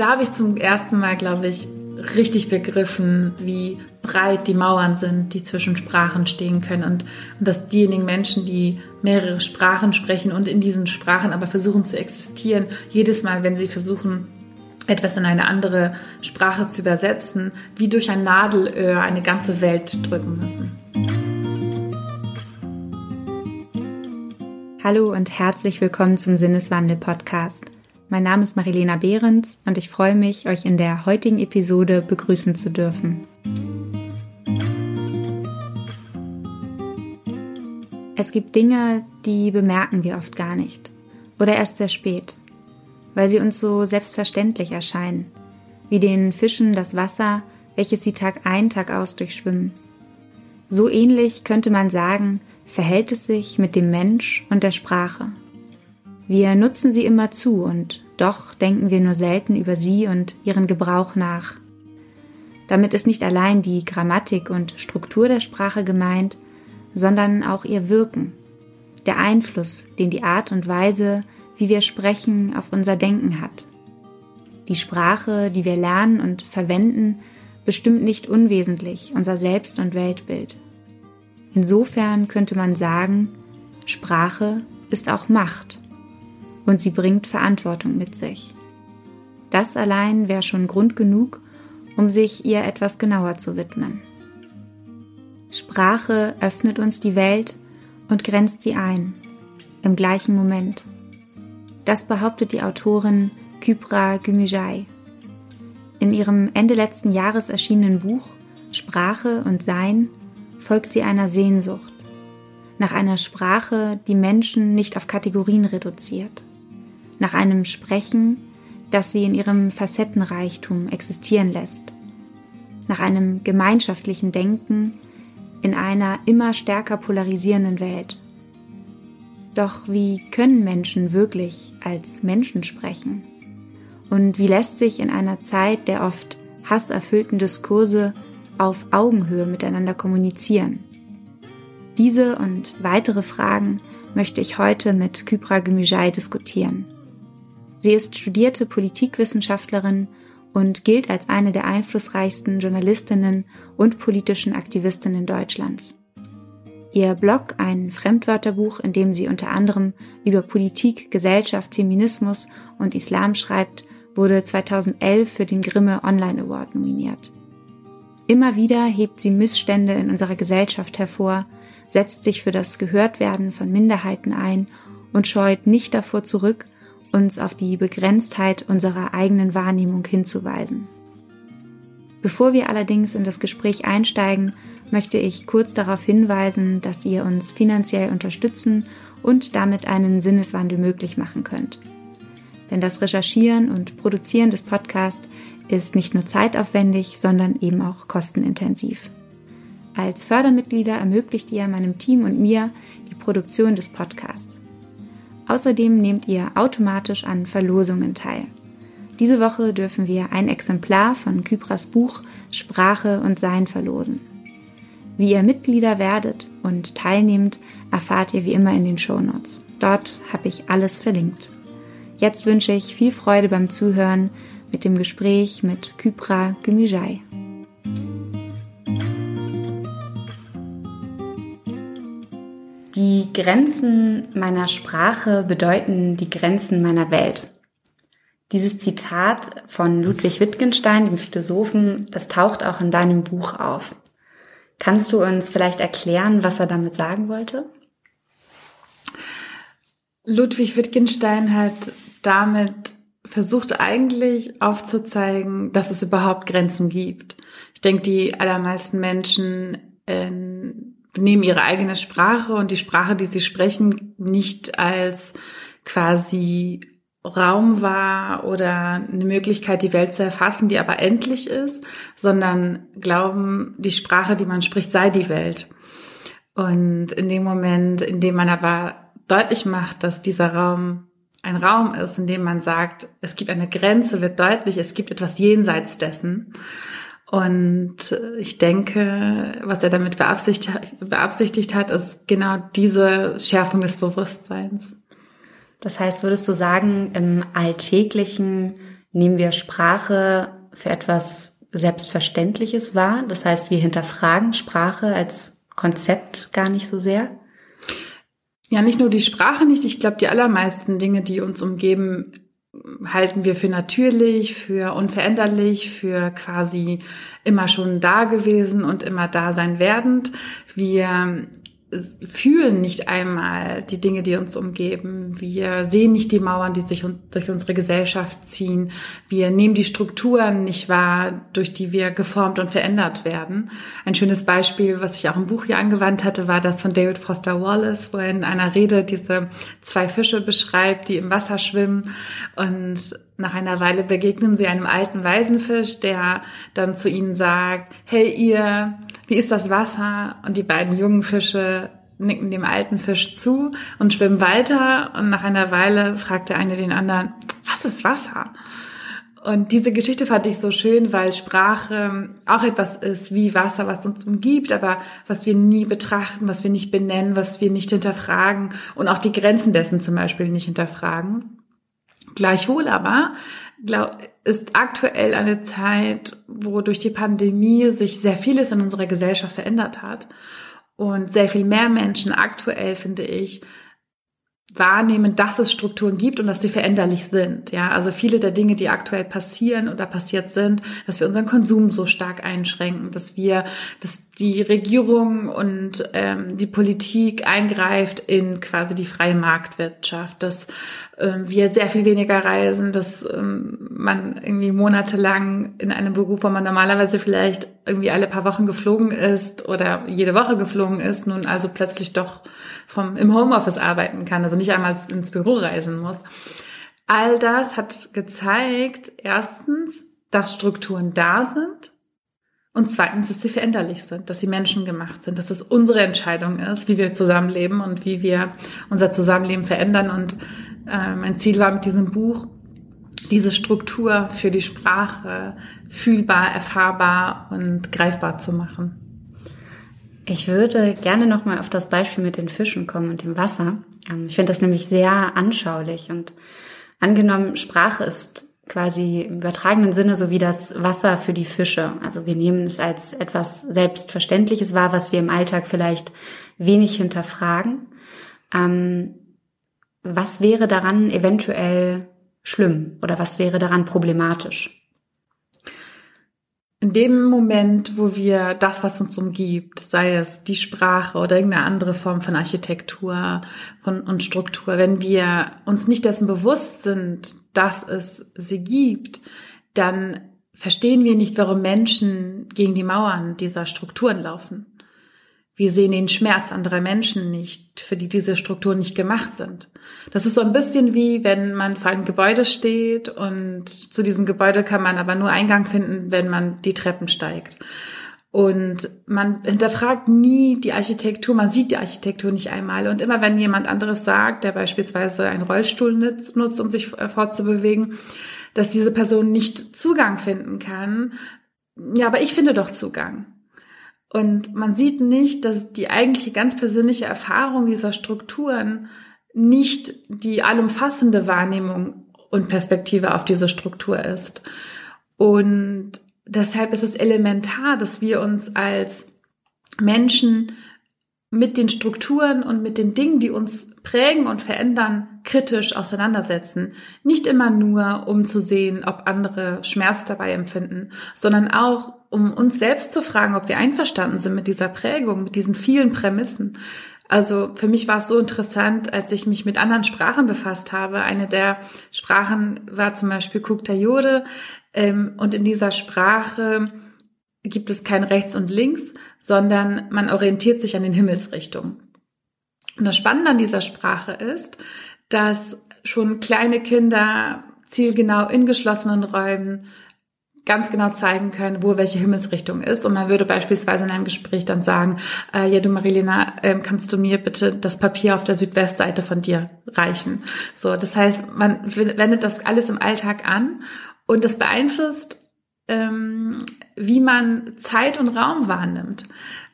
da habe ich zum ersten Mal, glaube ich, richtig begriffen, wie breit die Mauern sind, die zwischen Sprachen stehen können und, und dass diejenigen Menschen, die mehrere Sprachen sprechen und in diesen Sprachen aber versuchen zu existieren, jedes Mal, wenn sie versuchen, etwas in eine andere Sprache zu übersetzen, wie durch ein Nadelöhr eine ganze Welt drücken müssen. Hallo und herzlich willkommen zum Sinneswandel Podcast. Mein Name ist Marilena Behrens und ich freue mich, euch in der heutigen Episode begrüßen zu dürfen. Es gibt Dinge, die bemerken wir oft gar nicht oder erst sehr spät, weil sie uns so selbstverständlich erscheinen, wie den Fischen das Wasser, welches sie Tag ein, Tag aus durchschwimmen. So ähnlich könnte man sagen, verhält es sich mit dem Mensch und der Sprache. Wir nutzen sie immer zu und doch denken wir nur selten über sie und ihren Gebrauch nach. Damit ist nicht allein die Grammatik und Struktur der Sprache gemeint, sondern auch ihr Wirken, der Einfluss, den die Art und Weise, wie wir sprechen, auf unser Denken hat. Die Sprache, die wir lernen und verwenden, bestimmt nicht unwesentlich unser Selbst- und Weltbild. Insofern könnte man sagen, Sprache ist auch Macht und sie bringt Verantwortung mit sich. Das allein wäre schon Grund genug, um sich ihr etwas genauer zu widmen. Sprache öffnet uns die Welt und grenzt sie ein, im gleichen Moment. Das behauptet die Autorin Kypra Gümüşay. In ihrem Ende letzten Jahres erschienenen Buch Sprache und Sein folgt sie einer Sehnsucht, nach einer Sprache, die Menschen nicht auf Kategorien reduziert nach einem Sprechen, das sie in ihrem Facettenreichtum existieren lässt, nach einem gemeinschaftlichen Denken in einer immer stärker polarisierenden Welt. Doch wie können Menschen wirklich als Menschen sprechen? Und wie lässt sich in einer Zeit der oft hasserfüllten Diskurse auf Augenhöhe miteinander kommunizieren? Diese und weitere Fragen möchte ich heute mit Kypra Gümüşay diskutieren. Sie ist studierte Politikwissenschaftlerin und gilt als eine der einflussreichsten Journalistinnen und politischen Aktivistinnen Deutschlands. Ihr Blog, ein Fremdwörterbuch, in dem sie unter anderem über Politik, Gesellschaft, Feminismus und Islam schreibt, wurde 2011 für den Grimme Online Award nominiert. Immer wieder hebt sie Missstände in unserer Gesellschaft hervor, setzt sich für das Gehörtwerden von Minderheiten ein und scheut nicht davor zurück, uns auf die Begrenztheit unserer eigenen Wahrnehmung hinzuweisen. Bevor wir allerdings in das Gespräch einsteigen, möchte ich kurz darauf hinweisen, dass ihr uns finanziell unterstützen und damit einen Sinneswandel möglich machen könnt. Denn das Recherchieren und Produzieren des Podcasts ist nicht nur zeitaufwendig, sondern eben auch kostenintensiv. Als Fördermitglieder ermöglicht ihr meinem Team und mir die Produktion des Podcasts. Außerdem nehmt ihr automatisch an Verlosungen teil. Diese Woche dürfen wir ein Exemplar von Kypras Buch Sprache und Sein verlosen. Wie ihr Mitglieder werdet und teilnehmt, erfahrt ihr wie immer in den Shownotes. Dort habe ich alles verlinkt. Jetzt wünsche ich viel Freude beim Zuhören mit dem Gespräch mit Kypra Gümüşay. Die Grenzen meiner Sprache bedeuten die Grenzen meiner Welt. Dieses Zitat von Ludwig Wittgenstein, dem Philosophen, das taucht auch in deinem Buch auf. Kannst du uns vielleicht erklären, was er damit sagen wollte? Ludwig Wittgenstein hat damit versucht eigentlich aufzuzeigen, dass es überhaupt Grenzen gibt. Ich denke, die allermeisten Menschen in nehmen ihre eigene Sprache und die Sprache, die sie sprechen, nicht als quasi Raum wahr oder eine Möglichkeit, die Welt zu erfassen, die aber endlich ist, sondern glauben, die Sprache, die man spricht, sei die Welt. Und in dem Moment, in dem man aber deutlich macht, dass dieser Raum ein Raum ist, in dem man sagt, es gibt eine Grenze, wird deutlich, es gibt etwas jenseits dessen. Und ich denke, was er damit beabsichtigt, beabsichtigt hat, ist genau diese Schärfung des Bewusstseins. Das heißt, würdest du sagen, im Alltäglichen nehmen wir Sprache für etwas Selbstverständliches wahr. Das heißt, wir hinterfragen Sprache als Konzept gar nicht so sehr. Ja, nicht nur die Sprache nicht. Ich glaube, die allermeisten Dinge, die uns umgeben, halten wir für natürlich, für unveränderlich, für quasi immer schon da gewesen und immer da sein werdend. Wir fühlen nicht einmal die Dinge, die uns umgeben. Wir sehen nicht die Mauern, die sich durch unsere Gesellschaft ziehen. Wir nehmen die Strukturen nicht wahr, durch die wir geformt und verändert werden. Ein schönes Beispiel, was ich auch im Buch hier angewandt hatte, war das von David Foster Wallace, wo er in einer Rede diese zwei Fische beschreibt, die im Wasser schwimmen und nach einer Weile begegnen sie einem alten Waisenfisch, der dann zu ihnen sagt, hey ihr, wie ist das Wasser? Und die beiden jungen Fische nicken dem alten Fisch zu und schwimmen weiter. Und nach einer Weile fragt der eine den anderen, was ist Wasser? Und diese Geschichte fand ich so schön, weil Sprache auch etwas ist wie Wasser, was uns umgibt, aber was wir nie betrachten, was wir nicht benennen, was wir nicht hinterfragen und auch die Grenzen dessen zum Beispiel nicht hinterfragen. Gleichwohl aber ist aktuell eine Zeit, wo durch die Pandemie sich sehr vieles in unserer Gesellschaft verändert hat und sehr viel mehr Menschen aktuell, finde ich, wahrnehmen, dass es Strukturen gibt und dass sie veränderlich sind. Ja, also viele der Dinge, die aktuell passieren oder passiert sind, dass wir unseren Konsum so stark einschränken, dass wir, dass die Regierung und ähm, die Politik eingreift in quasi die freie Marktwirtschaft, dass wir sehr viel weniger reisen, dass ähm, man irgendwie monatelang in einem Beruf, wo man normalerweise vielleicht irgendwie alle paar Wochen geflogen ist oder jede Woche geflogen ist, nun also plötzlich doch vom, im Homeoffice arbeiten kann, also nicht einmal ins Büro reisen muss. All das hat gezeigt, erstens, dass Strukturen da sind und zweitens, dass sie veränderlich sind, dass sie menschengemacht sind, dass es unsere Entscheidung ist, wie wir zusammenleben und wie wir unser Zusammenleben verändern. Und mein Ziel war mit diesem Buch, diese Struktur für die Sprache fühlbar, erfahrbar und greifbar zu machen. Ich würde gerne nochmal auf das Beispiel mit den Fischen kommen und dem Wasser. Ähm, ich finde das nämlich sehr anschaulich und angenommen, Sprache ist quasi im übertragenen Sinne so wie das Wasser für die Fische. Also wir nehmen es als etwas Selbstverständliches wahr, was wir im Alltag vielleicht wenig hinterfragen. Ähm, was wäre daran eventuell schlimm oder was wäre daran problematisch? In dem Moment, wo wir das, was uns umgibt, sei es die Sprache oder irgendeine andere Form von Architektur von, und Struktur, wenn wir uns nicht dessen bewusst sind, dass es sie gibt, dann verstehen wir nicht, warum Menschen gegen die Mauern dieser Strukturen laufen. Wir sehen den Schmerz anderer Menschen nicht, für die diese Strukturen nicht gemacht sind. Das ist so ein bisschen wie, wenn man vor einem Gebäude steht und zu diesem Gebäude kann man aber nur Eingang finden, wenn man die Treppen steigt. Und man hinterfragt nie die Architektur, man sieht die Architektur nicht einmal. Und immer wenn jemand anderes sagt, der beispielsweise einen Rollstuhl nutzt, um sich fortzubewegen, dass diese Person nicht Zugang finden kann, ja, aber ich finde doch Zugang. Und man sieht nicht, dass die eigentliche ganz persönliche Erfahrung dieser Strukturen nicht die allumfassende Wahrnehmung und Perspektive auf diese Struktur ist. Und deshalb ist es elementar, dass wir uns als Menschen mit den Strukturen und mit den Dingen, die uns prägen und verändern, kritisch auseinandersetzen. Nicht immer nur, um zu sehen, ob andere Schmerz dabei empfinden, sondern auch, um uns selbst zu fragen, ob wir einverstanden sind mit dieser Prägung, mit diesen vielen Prämissen. Also für mich war es so interessant, als ich mich mit anderen Sprachen befasst habe. Eine der Sprachen war zum Beispiel Kuktayode. Ähm, und in dieser Sprache gibt es kein Rechts und Links, sondern man orientiert sich an den Himmelsrichtungen. Und das Spannende an dieser Sprache ist, dass schon kleine Kinder zielgenau in geschlossenen Räumen ganz genau zeigen können, wo welche Himmelsrichtung ist. Und man würde beispielsweise in einem Gespräch dann sagen, äh, ja du Marilena, äh, kannst du mir bitte das Papier auf der Südwestseite von dir reichen? So, das heißt, man wendet das alles im Alltag an und das beeinflusst, ähm, wie man Zeit und Raum wahrnimmt.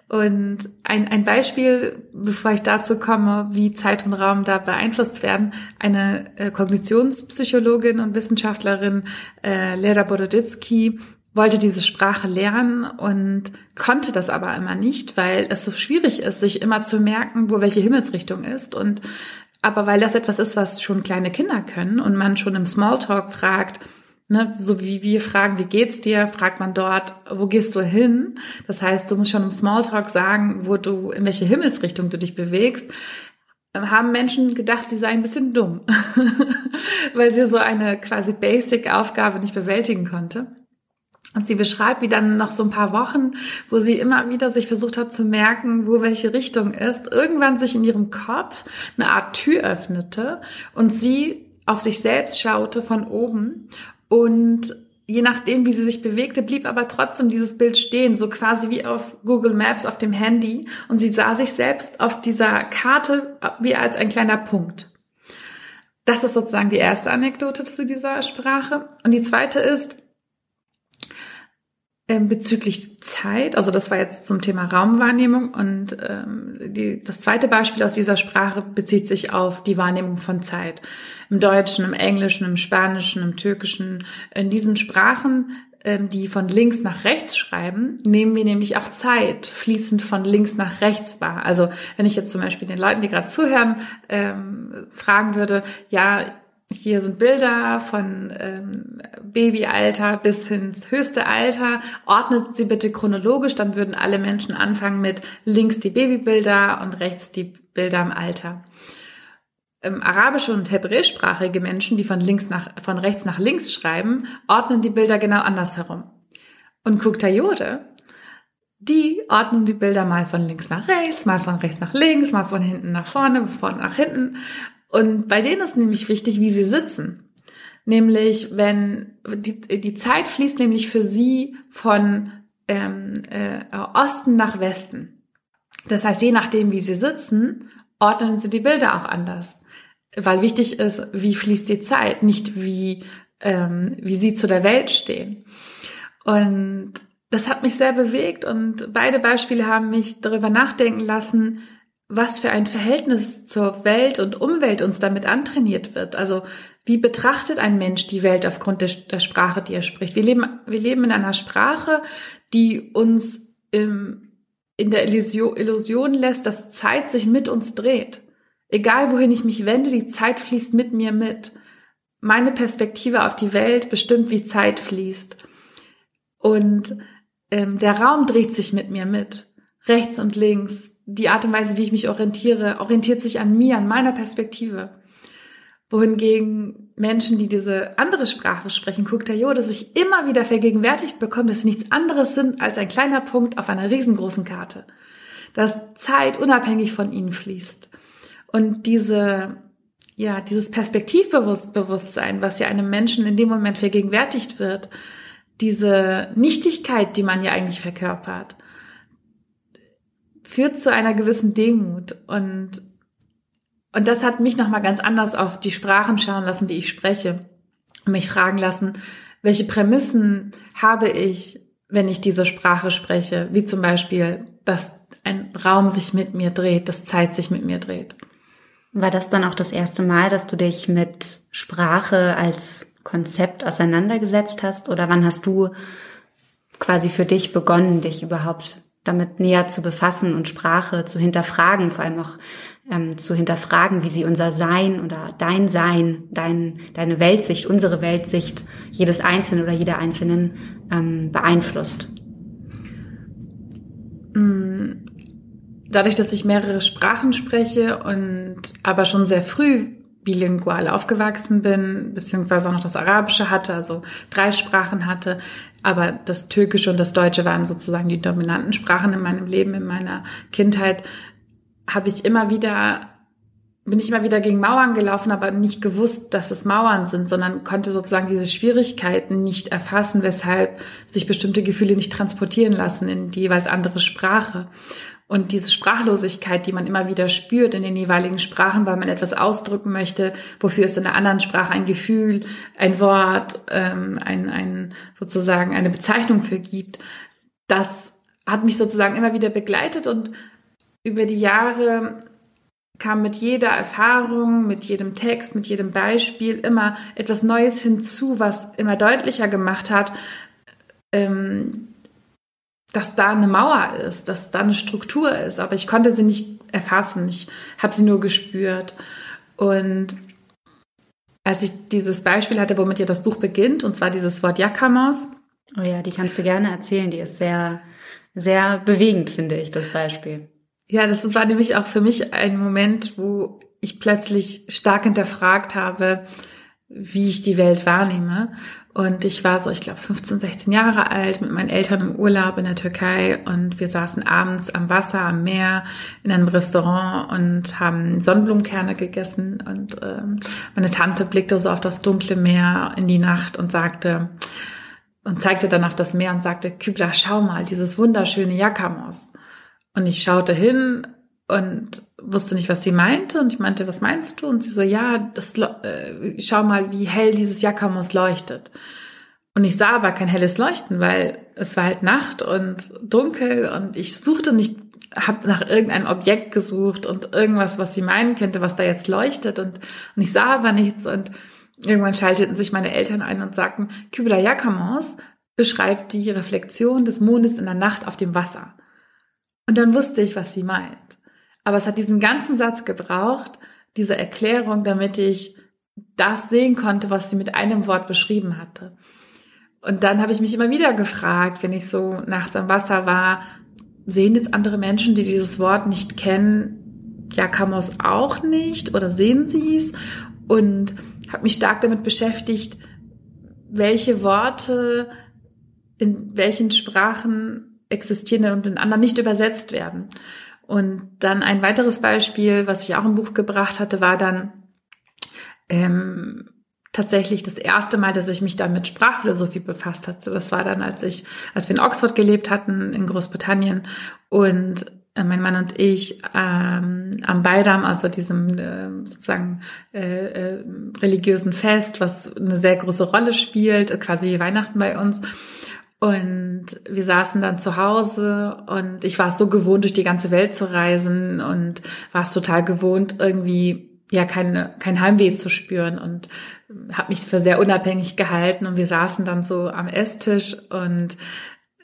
Und ein, ein Beispiel, bevor ich dazu komme, wie Zeit und Raum da beeinflusst werden. Eine äh, Kognitionspsychologin und Wissenschaftlerin, äh, Lera Boroditsky, wollte diese Sprache lernen und konnte das aber immer nicht, weil es so schwierig ist, sich immer zu merken, wo welche Himmelsrichtung ist. Und aber weil das etwas ist, was schon kleine Kinder können und man schon im Smalltalk fragt, Ne, so wie wir fragen, wie geht's dir, fragt man dort, wo gehst du hin? Das heißt, du musst schon im Smalltalk sagen, wo du, in welche Himmelsrichtung du dich bewegst. Haben Menschen gedacht, sie seien ein bisschen dumm, weil sie so eine quasi Basic-Aufgabe nicht bewältigen konnte. Und sie beschreibt, wie dann nach so ein paar Wochen, wo sie immer wieder sich versucht hat zu merken, wo welche Richtung ist, irgendwann sich in ihrem Kopf eine Art Tür öffnete und sie auf sich selbst schaute von oben und je nachdem, wie sie sich bewegte, blieb aber trotzdem dieses Bild stehen, so quasi wie auf Google Maps auf dem Handy. Und sie sah sich selbst auf dieser Karte wie als ein kleiner Punkt. Das ist sozusagen die erste Anekdote zu dieser Sprache. Und die zweite ist, ähm, bezüglich Zeit, also das war jetzt zum Thema Raumwahrnehmung und ähm, die, das zweite Beispiel aus dieser Sprache bezieht sich auf die Wahrnehmung von Zeit. Im Deutschen, im Englischen, im Spanischen, im Türkischen, in diesen Sprachen, ähm, die von links nach rechts schreiben, nehmen wir nämlich auch Zeit fließend von links nach rechts wahr. Also wenn ich jetzt zum Beispiel den Leuten, die gerade zuhören, ähm, fragen würde, ja, hier sind Bilder von ähm, Babyalter bis ins höchste Alter. Ordnet sie bitte chronologisch, dann würden alle Menschen anfangen mit links die Babybilder und rechts die Bilder im Alter. Ähm, arabische und hebräischsprachige Menschen, die von links nach, von rechts nach links schreiben, ordnen die Bilder genau andersherum. Und Kuktayode, die ordnen die Bilder mal von links nach rechts, mal von rechts nach links, mal von hinten nach vorne, von nach hinten. Und bei denen ist nämlich wichtig, wie sie sitzen. Nämlich, wenn die, die Zeit fließt nämlich für sie von ähm, äh, Osten nach Westen. Das heißt, je nachdem, wie sie sitzen, ordnen sie die Bilder auch anders. Weil wichtig ist, wie fließt die Zeit, nicht wie, ähm, wie sie zu der Welt stehen. Und das hat mich sehr bewegt und beide Beispiele haben mich darüber nachdenken lassen, was für ein Verhältnis zur Welt und Umwelt uns damit antrainiert wird. Also wie betrachtet ein Mensch die Welt aufgrund der, der Sprache, die er spricht? Wir leben, wir leben in einer Sprache, die uns im, in der Illusion, Illusion lässt, dass Zeit sich mit uns dreht. Egal wohin ich mich wende, die Zeit fließt mit mir mit. Meine Perspektive auf die Welt bestimmt, wie Zeit fließt. Und ähm, der Raum dreht sich mit mir mit. Rechts und links, die Art und Weise, wie ich mich orientiere, orientiert sich an mir, an meiner Perspektive. Wohingegen Menschen, die diese andere Sprache sprechen, Kuktayo, sich immer wieder vergegenwärtigt bekommen, dass sie nichts anderes sind als ein kleiner Punkt auf einer riesengroßen Karte. Dass Zeit unabhängig von ihnen fließt. Und diese, ja, dieses Perspektivbewusstsein, was ja einem Menschen in dem Moment vergegenwärtigt wird, diese Nichtigkeit, die man ja eigentlich verkörpert, führt zu einer gewissen Demut und und das hat mich noch mal ganz anders auf die Sprachen schauen lassen, die ich spreche und mich fragen lassen, welche Prämissen habe ich, wenn ich diese Sprache spreche, wie zum Beispiel, dass ein Raum sich mit mir dreht, dass Zeit sich mit mir dreht. War das dann auch das erste Mal, dass du dich mit Sprache als Konzept auseinandergesetzt hast? Oder wann hast du quasi für dich begonnen, dich überhaupt damit näher zu befassen und Sprache zu hinterfragen, vor allem auch ähm, zu hinterfragen, wie sie unser Sein oder dein Sein, dein, deine Weltsicht, unsere Weltsicht jedes Einzelnen oder jeder Einzelnen ähm, beeinflusst. Mm, dadurch, dass ich mehrere Sprachen spreche und aber schon sehr früh bilingual aufgewachsen bin, beziehungsweise auch noch das Arabische hatte, also drei Sprachen hatte, aber das Türkische und das Deutsche waren sozusagen die dominanten Sprachen in meinem Leben, in meiner Kindheit, habe ich immer wieder, bin ich immer wieder gegen Mauern gelaufen, aber nicht gewusst, dass es Mauern sind, sondern konnte sozusagen diese Schwierigkeiten nicht erfassen, weshalb sich bestimmte Gefühle nicht transportieren lassen in die jeweils andere Sprache. Und diese Sprachlosigkeit, die man immer wieder spürt in den jeweiligen Sprachen, weil man etwas ausdrücken möchte, wofür es in der anderen Sprache ein Gefühl, ein Wort, ähm, ein, ein sozusagen eine Bezeichnung für gibt, das hat mich sozusagen immer wieder begleitet und über die Jahre kam mit jeder Erfahrung, mit jedem Text, mit jedem Beispiel immer etwas Neues hinzu, was immer deutlicher gemacht hat, ähm, dass da eine Mauer ist, dass da eine Struktur ist. Aber ich konnte sie nicht erfassen. Ich habe sie nur gespürt. Und als ich dieses Beispiel hatte, womit ja das Buch beginnt, und zwar dieses Wort Jakamos. Oh ja, die kannst du gerne erzählen. Die ist sehr, sehr bewegend, finde ich, das Beispiel. Ja, das war nämlich auch für mich ein Moment, wo ich plötzlich stark hinterfragt habe, wie ich die Welt wahrnehme. Und ich war so, ich glaube, 15, 16 Jahre alt mit meinen Eltern im Urlaub in der Türkei und wir saßen abends am Wasser, am Meer, in einem Restaurant und haben Sonnenblumenkerne gegessen. Und ähm, meine Tante blickte so auf das dunkle Meer in die Nacht und sagte, und zeigte dann auf das Meer und sagte, Kübra, schau mal, dieses wunderschöne Jakamos. Und ich schaute hin und wusste nicht, was sie meinte. Und ich meinte, was meinst du? Und sie so, ja, das, äh, schau mal, wie hell dieses Jakamos leuchtet. Und ich sah aber kein helles Leuchten, weil es war halt Nacht und dunkel und ich suchte nicht, habe nach irgendeinem Objekt gesucht und irgendwas, was sie meinen könnte, was da jetzt leuchtet und, und ich sah aber nichts und irgendwann schalteten sich meine Eltern ein und sagten, Kubla Jakamos beschreibt die Reflexion des Mondes in der Nacht auf dem Wasser. Und dann wusste ich, was sie meint. Aber es hat diesen ganzen Satz gebraucht, diese Erklärung, damit ich das sehen konnte, was sie mit einem Wort beschrieben hatte. Und dann habe ich mich immer wieder gefragt, wenn ich so nachts am Wasser war, sehen jetzt andere Menschen, die dieses Wort nicht kennen, ja, Kamos auch nicht oder sehen sie es? Und habe mich stark damit beschäftigt, welche Worte in welchen Sprachen existieren und in anderen nicht übersetzt werden. Und dann ein weiteres Beispiel, was ich auch im Buch gebracht hatte, war dann ähm, tatsächlich das erste Mal, dass ich mich dann mit Sprachphilosophie befasst hatte. Das war dann, als ich, als wir in Oxford gelebt hatten, in Großbritannien und äh, mein Mann und ich ähm, am Bayram, also diesem äh, sozusagen äh, äh, religiösen Fest, was eine sehr große Rolle spielt, quasi wie Weihnachten bei uns, und wir saßen dann zu Hause und ich war es so gewohnt, durch die ganze Welt zu reisen und war es total gewohnt, irgendwie ja keine, kein Heimweh zu spüren und habe mich für sehr unabhängig gehalten und wir saßen dann so am Esstisch und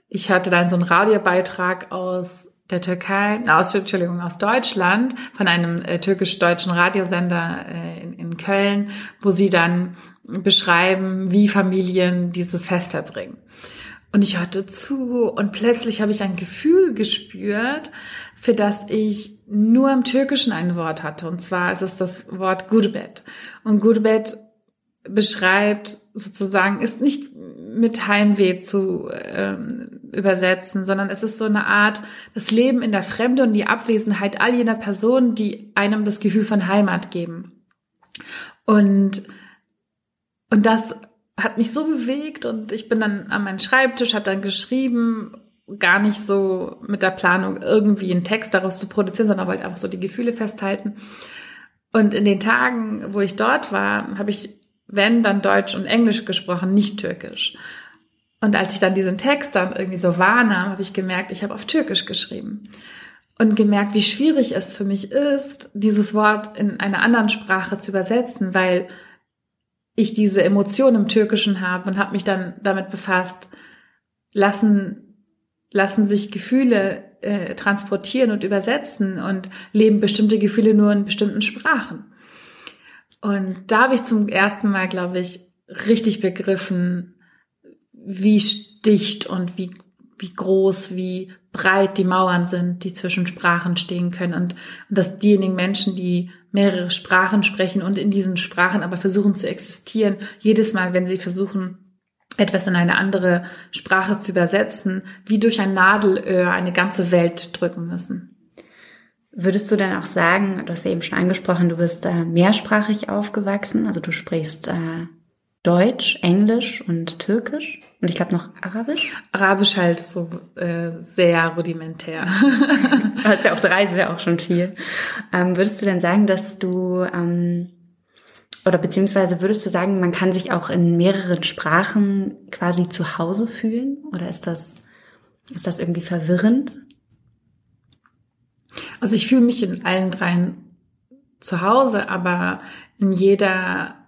ich hörte dann so einen Radiobeitrag aus der Türkei, aus, Entschuldigung, aus Deutschland von einem äh, türkisch-deutschen Radiosender äh, in, in Köln, wo sie dann beschreiben, wie Familien dieses Fest verbringen. Und ich hörte zu und plötzlich habe ich ein Gefühl gespürt, für das ich nur im Türkischen ein Wort hatte. Und zwar ist es das Wort Gurbet. Und Gurbet beschreibt sozusagen, ist nicht mit Heimweh zu ähm, übersetzen, sondern es ist so eine Art, das Leben in der Fremde und die Abwesenheit all jener Personen, die einem das Gefühl von Heimat geben. Und, und das hat mich so bewegt und ich bin dann an meinen Schreibtisch, habe dann geschrieben, gar nicht so mit der Planung irgendwie einen Text daraus zu produzieren, sondern wollte einfach so die Gefühle festhalten. Und in den Tagen, wo ich dort war, habe ich, wenn, dann Deutsch und Englisch gesprochen, nicht Türkisch. Und als ich dann diesen Text dann irgendwie so wahrnahm, habe ich gemerkt, ich habe auf Türkisch geschrieben. Und gemerkt, wie schwierig es für mich ist, dieses Wort in einer anderen Sprache zu übersetzen, weil ich diese Emotion im Türkischen habe und habe mich dann damit befasst, lassen, lassen sich Gefühle äh, transportieren und übersetzen und leben bestimmte Gefühle nur in bestimmten Sprachen. Und da habe ich zum ersten Mal, glaube ich, richtig begriffen, wie dicht und wie, wie groß, wie breit die Mauern sind, die zwischen Sprachen stehen können und, und dass diejenigen Menschen, die mehrere Sprachen sprechen und in diesen Sprachen aber versuchen zu existieren, jedes Mal, wenn sie versuchen, etwas in eine andere Sprache zu übersetzen, wie durch ein Nadelöhr eine ganze Welt drücken müssen. Würdest du denn auch sagen, du hast ja eben schon angesprochen, du bist äh, mehrsprachig aufgewachsen, also du sprichst äh, Deutsch, Englisch und Türkisch? Und ich glaube noch Arabisch? Arabisch halt so äh, sehr rudimentär. das ist ja auch drei, wäre auch schon viel. Ähm, würdest du denn sagen, dass du, ähm, oder beziehungsweise würdest du sagen, man kann sich auch in mehreren Sprachen quasi zu Hause fühlen? Oder ist das Ist das irgendwie verwirrend? Also ich fühle mich in allen dreien zu Hause, aber in jeder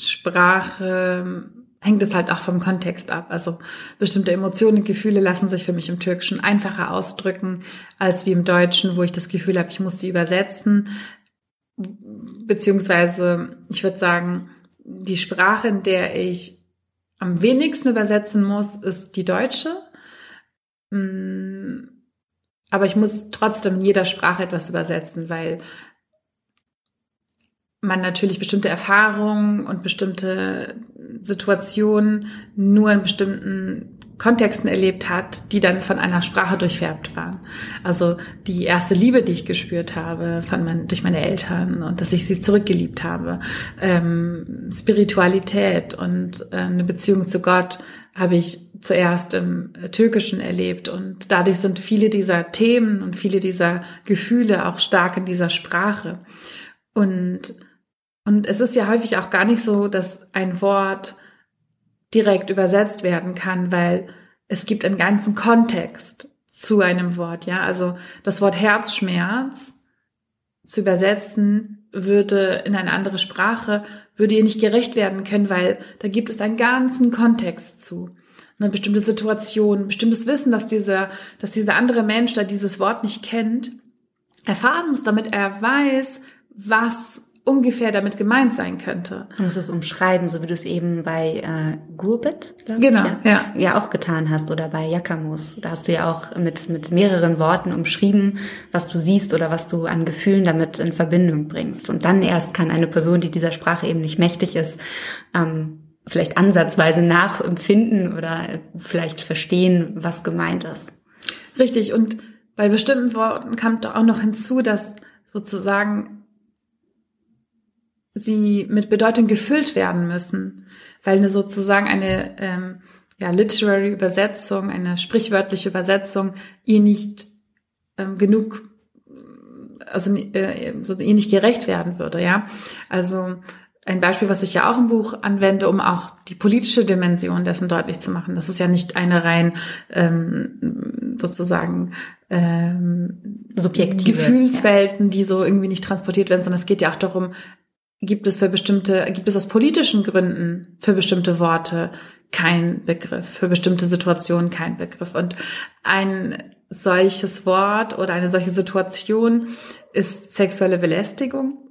Sprache hängt es halt auch vom Kontext ab. Also bestimmte Emotionen, Gefühle lassen sich für mich im Türkischen einfacher ausdrücken als wie im Deutschen, wo ich das Gefühl habe, ich muss sie übersetzen. Beziehungsweise, ich würde sagen, die Sprache, in der ich am wenigsten übersetzen muss, ist die deutsche. Mm, aber ich muss trotzdem in jeder Sprache etwas übersetzen, weil man natürlich bestimmte Erfahrungen und bestimmte Situationen nur in bestimmten Kontexten erlebt hat, die dann von einer Sprache durchfärbt waren. Also die erste Liebe, die ich gespürt habe von mein, durch meine Eltern und dass ich sie zurückgeliebt habe, ähm, Spiritualität und äh, eine Beziehung zu Gott habe ich zuerst im Türkischen erlebt und dadurch sind viele dieser Themen und viele dieser Gefühle auch stark in dieser Sprache. Und und es ist ja häufig auch gar nicht so, dass ein Wort direkt übersetzt werden kann, weil es gibt einen ganzen Kontext zu einem Wort, ja. Also das Wort Herzschmerz zu übersetzen würde in eine andere Sprache, würde ihr nicht gerecht werden können, weil da gibt es einen ganzen Kontext zu. Eine bestimmte Situation, bestimmtes Wissen, dass dieser, dass dieser andere Mensch, da dieses Wort nicht kennt, erfahren muss, damit er weiß, was ungefähr damit gemeint sein könnte. Man muss es umschreiben, so wie du es eben bei äh, Gurbet, genau, ich, ja, ja. ja auch getan hast oder bei Jakamus. Da hast du ja auch mit, mit mehreren Worten umschrieben, was du siehst oder was du an Gefühlen damit in Verbindung bringst. Und dann erst kann eine Person, die dieser Sprache eben nicht mächtig ist, ähm, vielleicht ansatzweise nachempfinden oder vielleicht verstehen, was gemeint ist. Richtig. Und bei bestimmten Worten kam auch noch hinzu, dass sozusagen sie mit Bedeutung gefüllt werden müssen, weil eine sozusagen eine ähm, ja, literary Übersetzung, eine sprichwörtliche Übersetzung ihr nicht ähm, genug, also äh, so ihr nicht gerecht werden würde, ja. Also ein Beispiel, was ich ja auch im Buch anwende, um auch die politische Dimension dessen deutlich zu machen. Das ist ja nicht eine rein ähm, sozusagen ähm, subjektive Gefühlswelten, ja. die so irgendwie nicht transportiert werden, sondern es geht ja auch darum, gibt es für bestimmte, gibt es aus politischen Gründen für bestimmte Worte kein Begriff, für bestimmte Situationen kein Begriff. Und ein solches Wort oder eine solche Situation ist sexuelle Belästigung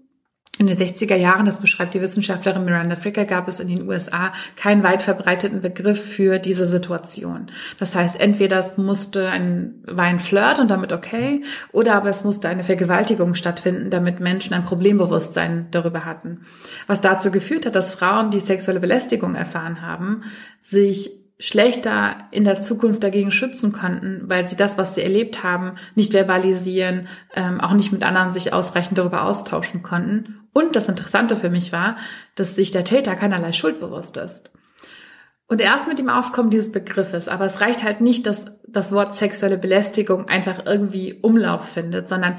in den 60er Jahren, das beschreibt die Wissenschaftlerin Miranda Fricker, gab es in den USA keinen weit verbreiteten Begriff für diese Situation. Das heißt, entweder es musste ein, war ein Flirt und damit okay, oder aber es musste eine Vergewaltigung stattfinden, damit Menschen ein Problembewusstsein darüber hatten. Was dazu geführt hat, dass Frauen, die sexuelle Belästigung erfahren haben, sich schlechter in der Zukunft dagegen schützen konnten, weil sie das, was sie erlebt haben, nicht verbalisieren, ähm, auch nicht mit anderen sich ausreichend darüber austauschen konnten und das Interessante für mich war, dass sich der Täter keinerlei Schuld bewusst ist. Und erst mit dem Aufkommen dieses Begriffes, aber es reicht halt nicht, dass das Wort sexuelle Belästigung einfach irgendwie Umlauf findet, sondern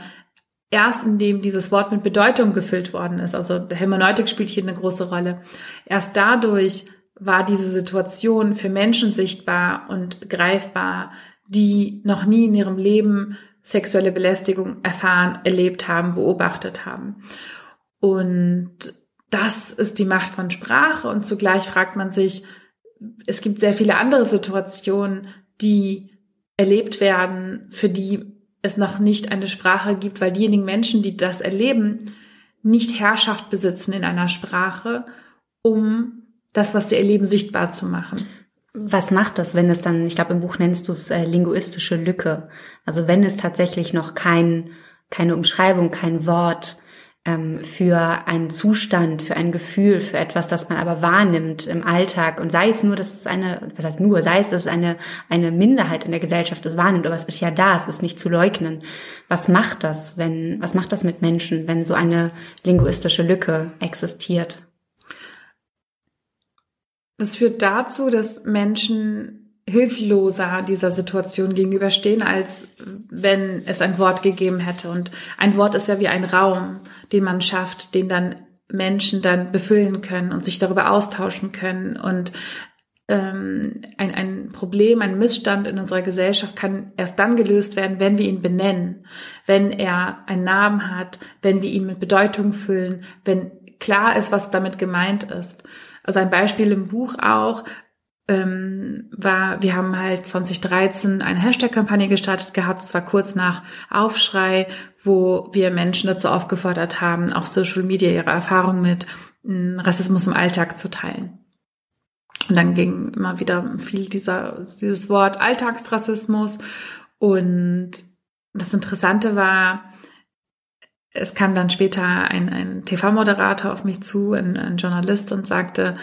erst indem dieses Wort mit Bedeutung gefüllt worden ist, also der Hermeneutik spielt hier eine große Rolle, erst dadurch war diese Situation für Menschen sichtbar und greifbar, die noch nie in ihrem Leben sexuelle Belästigung erfahren, erlebt haben, beobachtet haben. Und das ist die Macht von Sprache und zugleich fragt man sich, es gibt sehr viele andere Situationen, die erlebt werden, für die es noch nicht eine Sprache gibt, weil diejenigen Menschen, die das erleben, nicht Herrschaft besitzen in einer Sprache, um das, was sie erleben, sichtbar zu machen. Was macht das, wenn es dann, ich glaube im Buch nennst du es äh, linguistische Lücke, also wenn es tatsächlich noch kein, keine Umschreibung, kein Wort, ähm, für einen Zustand, für ein Gefühl, für etwas, das man aber wahrnimmt im Alltag. Und sei es nur, dass es eine, was heißt nur, sei es, dass es eine, eine Minderheit in der Gesellschaft es wahrnimmt, aber es ist ja da, es ist nicht zu leugnen. Was macht das, wenn, was macht das mit Menschen, wenn so eine linguistische Lücke existiert? Das führt dazu, dass Menschen hilfloser dieser Situation gegenüberstehen, als wenn es ein Wort gegeben hätte. Und ein Wort ist ja wie ein Raum, den man schafft, den dann Menschen dann befüllen können und sich darüber austauschen können und ähm, ein, ein Problem, ein Missstand in unserer Gesellschaft kann erst dann gelöst werden, wenn wir ihn benennen, wenn er einen Namen hat, wenn wir ihn mit Bedeutung füllen, wenn klar ist, was damit gemeint ist. Also ein Beispiel im Buch auch ähm, war, wir haben halt 2013 eine Hashtag-Kampagne gestartet gehabt, das war kurz nach Aufschrei, wo wir Menschen dazu aufgefordert haben, auch Social Media ihre Erfahrung mit ähm, Rassismus im Alltag zu teilen. Und dann ging immer wieder viel dieser, dieses Wort Alltagsrassismus. Und das Interessante war, es kam dann später ein, ein TV-Moderator auf mich zu, ein, ein Journalist und sagte,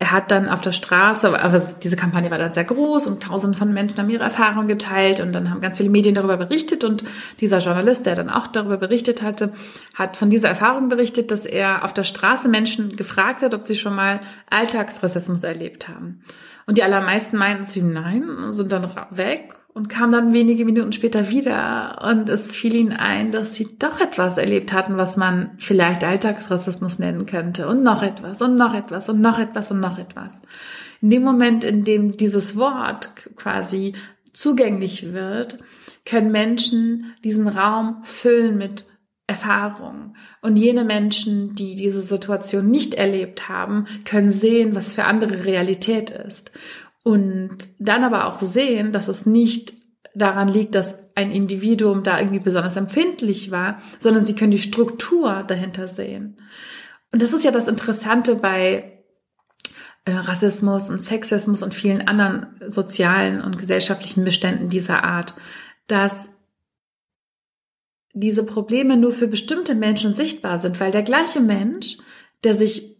er hat dann auf der Straße, aber diese Kampagne war dann sehr groß und tausende von Menschen haben ihre Erfahrungen geteilt und dann haben ganz viele Medien darüber berichtet und dieser Journalist, der dann auch darüber berichtet hatte, hat von dieser Erfahrung berichtet, dass er auf der Straße Menschen gefragt hat, ob sie schon mal Alltagsrassismus erlebt haben. Und die allermeisten meinten zu ihm nein, sind dann weg und kam dann wenige Minuten später wieder und es fiel ihnen ein, dass sie doch etwas erlebt hatten, was man vielleicht Alltagsrassismus nennen könnte und noch etwas und noch etwas und noch etwas und noch etwas. In dem Moment, in dem dieses Wort quasi zugänglich wird, können Menschen diesen Raum füllen mit Erfahrung. Und jene Menschen, die diese Situation nicht erlebt haben, können sehen, was für andere Realität ist. Und dann aber auch sehen, dass es nicht daran liegt, dass ein Individuum da irgendwie besonders empfindlich war, sondern sie können die Struktur dahinter sehen. Und das ist ja das Interessante bei äh, Rassismus und Sexismus und vielen anderen sozialen und gesellschaftlichen Beständen dieser Art, dass diese Probleme nur für bestimmte Menschen sichtbar sind, weil der gleiche Mensch, der sich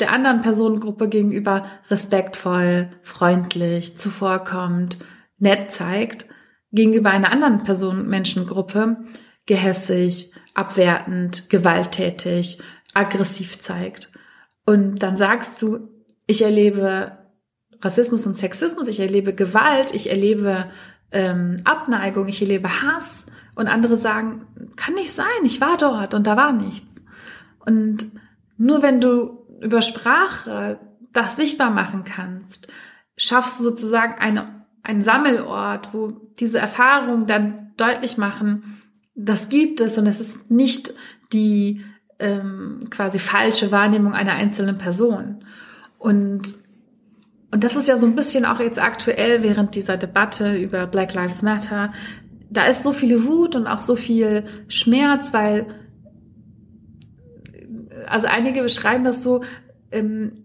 der anderen Personengruppe gegenüber respektvoll, freundlich, zuvorkommend, nett zeigt, gegenüber einer anderen Person, gehässig, abwertend, gewalttätig, aggressiv zeigt. Und dann sagst du, ich erlebe Rassismus und Sexismus, ich erlebe Gewalt, ich erlebe ähm, Abneigung, ich erlebe Hass und andere sagen, kann nicht sein, ich war dort und da war nichts. Und nur wenn du über Sprache das sichtbar machen kannst, schaffst du sozusagen eine, einen Sammelort, wo diese Erfahrungen dann deutlich machen, das gibt es und es ist nicht die ähm, quasi falsche Wahrnehmung einer einzelnen Person. Und, und das ist ja so ein bisschen auch jetzt aktuell während dieser Debatte über Black Lives Matter. Da ist so viel Wut und auch so viel Schmerz, weil also einige beschreiben das so, ähm,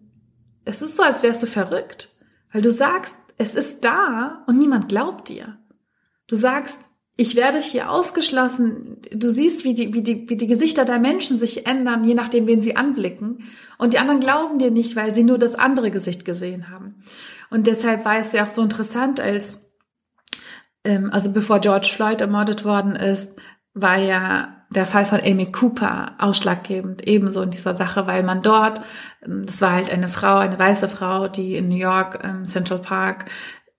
es ist so, als wärst du verrückt, weil du sagst, es ist da und niemand glaubt dir. Du sagst, ich werde hier ausgeschlossen. Du siehst, wie die, wie die, wie die Gesichter der Menschen sich ändern, je nachdem, wen sie anblicken. Und die anderen glauben dir nicht, weil sie nur das andere Gesicht gesehen haben. Und deshalb war es ja auch so interessant, als, ähm, also bevor George Floyd ermordet worden ist, war ja der Fall von Amy Cooper ausschlaggebend, ebenso in dieser Sache, weil man dort, ähm, das war halt eine Frau, eine weiße Frau, die in New York, ähm, Central Park,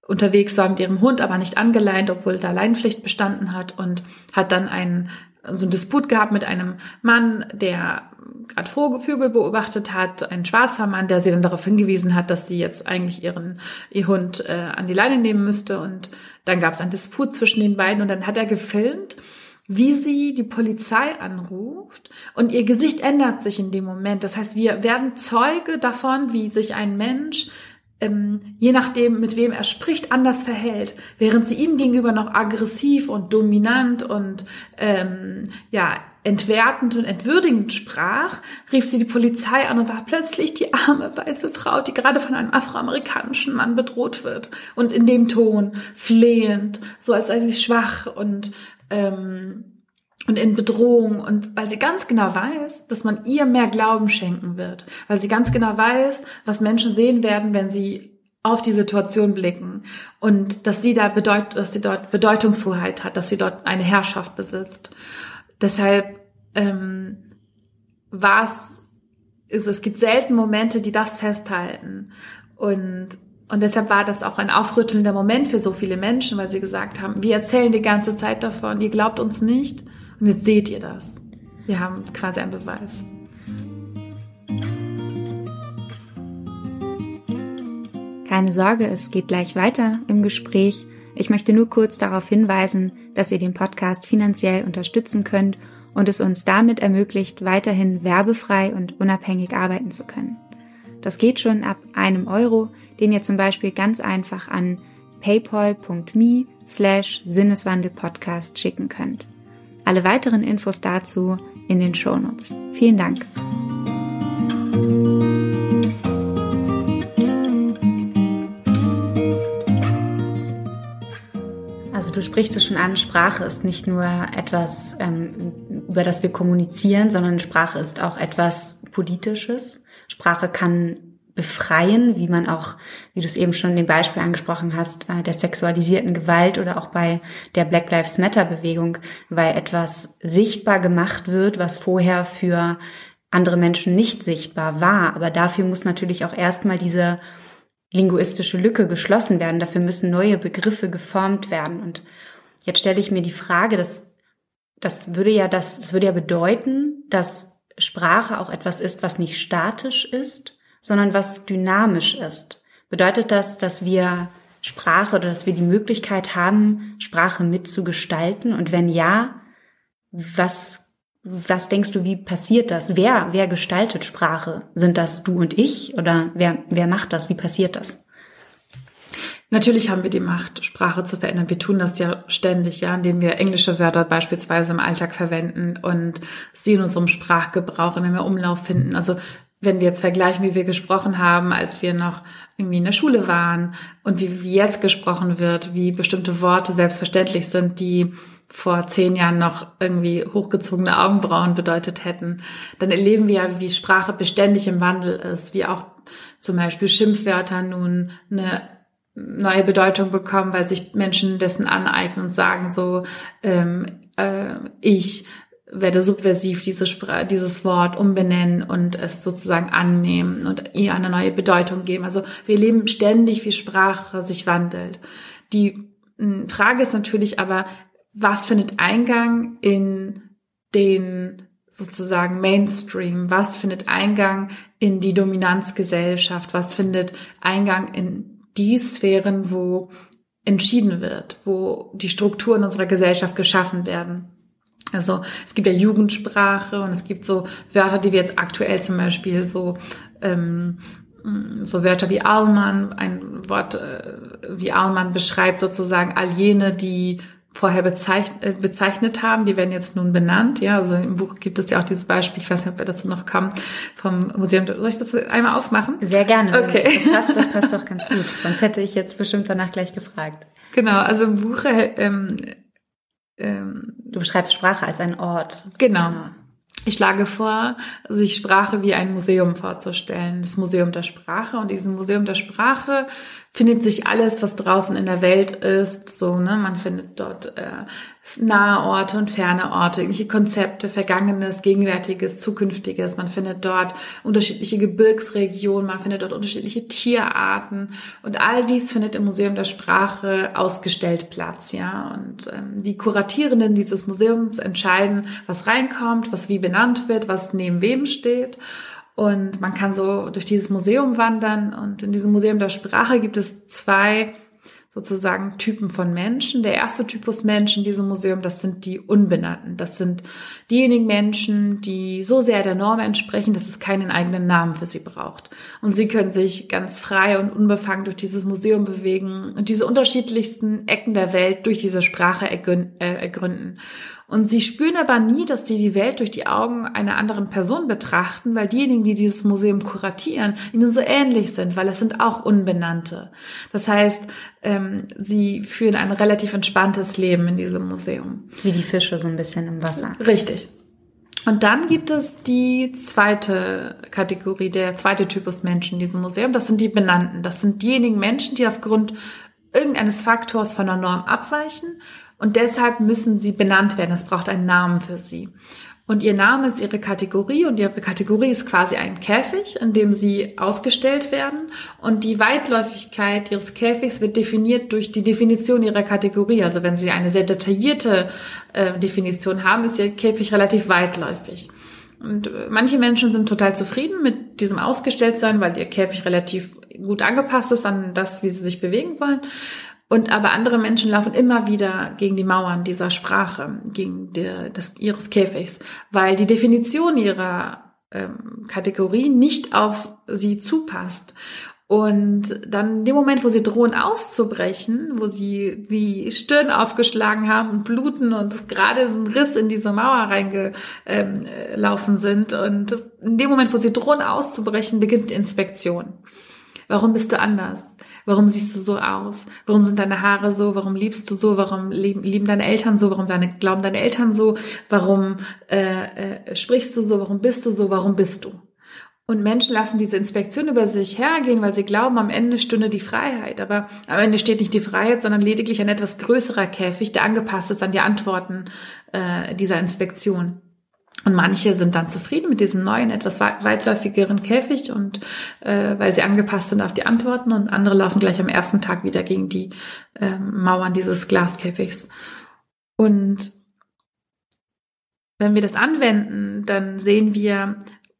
unterwegs war mit ihrem Hund, aber nicht angeleint, obwohl da Leinpflicht bestanden hat und hat dann einen so einen Disput gehabt mit einem Mann, der gerade Vögel beobachtet hat, ein schwarzer Mann, der sie dann darauf hingewiesen hat, dass sie jetzt eigentlich ihren ihr Hund äh, an die Leine nehmen müsste und dann gab es einen Disput zwischen den beiden und dann hat er gefilmt wie sie die Polizei anruft und ihr Gesicht ändert sich in dem Moment. Das heißt, wir werden Zeuge davon, wie sich ein Mensch ähm, je nachdem, mit wem er spricht, anders verhält. Während sie ihm gegenüber noch aggressiv und dominant und ähm, ja entwertend und entwürdigend sprach, rief sie die Polizei an und war plötzlich die arme weiße Frau, die gerade von einem afroamerikanischen Mann bedroht wird. Und in dem Ton flehend, so als sei sie schwach und ähm, und in Bedrohung. Und weil sie ganz genau weiß, dass man ihr mehr Glauben schenken wird, weil sie ganz genau weiß, was Menschen sehen werden, wenn sie auf die Situation blicken. Und dass sie da bedeut, dass sie dort Bedeutungshoheit hat, dass sie dort eine Herrschaft besitzt. Deshalb ähm, war es, es gibt selten Momente, die das festhalten. Und und deshalb war das auch ein aufrüttelnder Moment für so viele Menschen, weil sie gesagt haben, wir erzählen die ganze Zeit davon, ihr glaubt uns nicht und jetzt seht ihr das. Wir haben quasi einen Keine Sorge, es geht gleich weiter im Gespräch. Ich möchte nur kurz darauf hinweisen, dass ihr den Podcast finanziell unterstützen könnt und es uns damit ermöglicht, weiterhin werbefrei und unabhängig arbeiten zu können. Das geht schon ab einem Euro, den ihr zum Beispiel ganz einfach an paypal.me slash Sinneswandelpodcast schicken könnt. Alle weiteren Infos dazu in den Shownotes. Vielen Dank. Also du sprichst es schon an, Sprache ist nicht nur etwas, ähm, über das wir kommunizieren, sondern Sprache ist auch etwas Politisches. Sprache kann befreien, wie man auch, wie du es eben schon in dem Beispiel angesprochen hast, äh, der sexualisierten Gewalt oder auch bei der Black Lives Matter Bewegung, weil etwas sichtbar gemacht wird, was vorher für andere Menschen nicht sichtbar war. Aber dafür muss natürlich auch erstmal diese linguistische Lücke geschlossen werden. Dafür müssen neue Begriffe geformt werden. Und jetzt stelle ich mir die Frage, dass das würde ja das, das würde ja bedeuten, dass Sprache auch etwas ist, was nicht statisch ist, sondern was dynamisch ist. Bedeutet das, dass wir Sprache oder dass wir die Möglichkeit haben, Sprache mitzugestalten? Und wenn ja, was, was denkst du, wie passiert das? Wer, wer gestaltet Sprache? Sind das du und ich oder wer, wer macht das? Wie passiert das? Natürlich haben wir die Macht, Sprache zu verändern. Wir tun das ja ständig, ja, indem wir englische Wörter beispielsweise im Alltag verwenden und sie in unserem Sprachgebrauch immer mehr Umlauf finden. Also wenn wir jetzt vergleichen, wie wir gesprochen haben, als wir noch irgendwie in der Schule waren und wie, jetzt gesprochen wird, wie bestimmte Worte selbstverständlich sind, die vor zehn Jahren noch irgendwie hochgezogene Augenbrauen bedeutet hätten, dann erleben wir ja, wie Sprache beständig im Wandel ist, wie auch zum Beispiel Schimpfwörter nun eine neue Bedeutung bekommen, weil sich Menschen dessen aneignen und sagen so, ähm, äh, ich werde subversiv diese dieses Wort umbenennen und es sozusagen annehmen und ihr eine neue Bedeutung geben. Also wir leben ständig, wie Sprache sich wandelt. Die Frage ist natürlich aber, was findet Eingang in den sozusagen Mainstream? Was findet Eingang in die Dominanzgesellschaft? Was findet Eingang in die Sphären, wo entschieden wird, wo die Strukturen unserer Gesellschaft geschaffen werden? Also es gibt ja Jugendsprache und es gibt so Wörter, die wir jetzt aktuell zum Beispiel so ähm, so Wörter wie Allmann, ein Wort äh, wie Allmann beschreibt sozusagen all jene, die vorher bezeichnet, äh, bezeichnet haben, die werden jetzt nun benannt. Ja, also im Buch gibt es ja auch dieses Beispiel, ich weiß nicht, ob wir dazu noch kommen, vom Museum. Soll ich das einmal aufmachen? Sehr gerne. Okay. Das passt, das passt doch ganz gut. Sonst hätte ich jetzt bestimmt danach gleich gefragt. Genau, also im Buch ähm, ähm, du beschreibst Sprache als ein Ort. Genau. genau. Ich schlage vor, sich Sprache wie ein Museum vorzustellen, das Museum der Sprache. Und diesem Museum der Sprache findet sich alles, was draußen in der Welt ist. So, ne, man findet dort äh, nahe Orte und ferne Orte, irgendwelche Konzepte, Vergangenes, Gegenwärtiges, Zukünftiges. Man findet dort unterschiedliche Gebirgsregionen, man findet dort unterschiedliche Tierarten und all dies findet im Museum der Sprache ausgestellt Platz, ja. Und ähm, die Kuratierenden dieses Museums entscheiden, was reinkommt, was wie benannt wird, was neben wem steht. Und man kann so durch dieses Museum wandern und in diesem Museum der Sprache gibt es zwei sozusagen Typen von Menschen. Der erste Typus Menschen in diesem Museum, das sind die Unbenannten. Das sind diejenigen Menschen, die so sehr der Norm entsprechen, dass es keinen eigenen Namen für sie braucht. Und sie können sich ganz frei und unbefangen durch dieses Museum bewegen und diese unterschiedlichsten Ecken der Welt durch diese Sprache äh, ergründen. Und sie spüren aber nie, dass sie die Welt durch die Augen einer anderen Person betrachten, weil diejenigen, die dieses Museum kuratieren, ihnen so ähnlich sind, weil es sind auch Unbenannte. Das heißt, ähm, sie führen ein relativ entspanntes Leben in diesem Museum. Wie die Fische so ein bisschen im Wasser. Richtig. Und dann gibt es die zweite Kategorie, der zweite Typus Menschen in diesem Museum. Das sind die Benannten. Das sind diejenigen Menschen, die aufgrund irgendeines Faktors von der Norm abweichen und deshalb müssen sie benannt werden. Es braucht einen Namen für sie. Und ihr Name ist ihre Kategorie und ihre Kategorie ist quasi ein Käfig, in dem sie ausgestellt werden. Und die Weitläufigkeit ihres Käfigs wird definiert durch die Definition ihrer Kategorie. Also wenn sie eine sehr detaillierte äh, Definition haben, ist ihr Käfig relativ weitläufig. Und äh, manche Menschen sind total zufrieden mit diesem Ausgestelltsein, weil ihr Käfig relativ gut angepasst ist an das, wie sie sich bewegen wollen. Und aber andere Menschen laufen immer wieder gegen die Mauern dieser Sprache, gegen die, des, ihres Käfigs, weil die Definition ihrer ähm, Kategorie nicht auf sie zupasst. Und dann in dem Moment, wo sie drohen auszubrechen, wo sie die Stirn aufgeschlagen haben und bluten und gerade so ein Riss in diese Mauer reingelaufen sind und in dem Moment, wo sie drohen auszubrechen, beginnt Inspektion. Warum bist du anders? Warum siehst du so aus? Warum sind deine Haare so? Warum liebst du so? Warum lieben, deine Eltern so? Warum deine, glauben deine Eltern so? Warum äh, äh, sprichst du so? Warum bist du so? Warum bist du? Und Menschen lassen diese Inspektion über sich hergehen, weil sie glauben, am Ende stünde die Freiheit. Aber am Ende steht nicht die Freiheit, sondern lediglich ein etwas größerer Käfig, der angepasst ist an die Antworten äh, dieser Inspektion. Und manche sind dann zufrieden mit diesem neuen, etwas weitläufigeren Käfig und äh, weil sie angepasst sind auf die Antworten und andere laufen gleich am ersten Tag wieder gegen die äh, Mauern dieses Glaskäfigs. Und wenn wir das anwenden, dann sehen wir,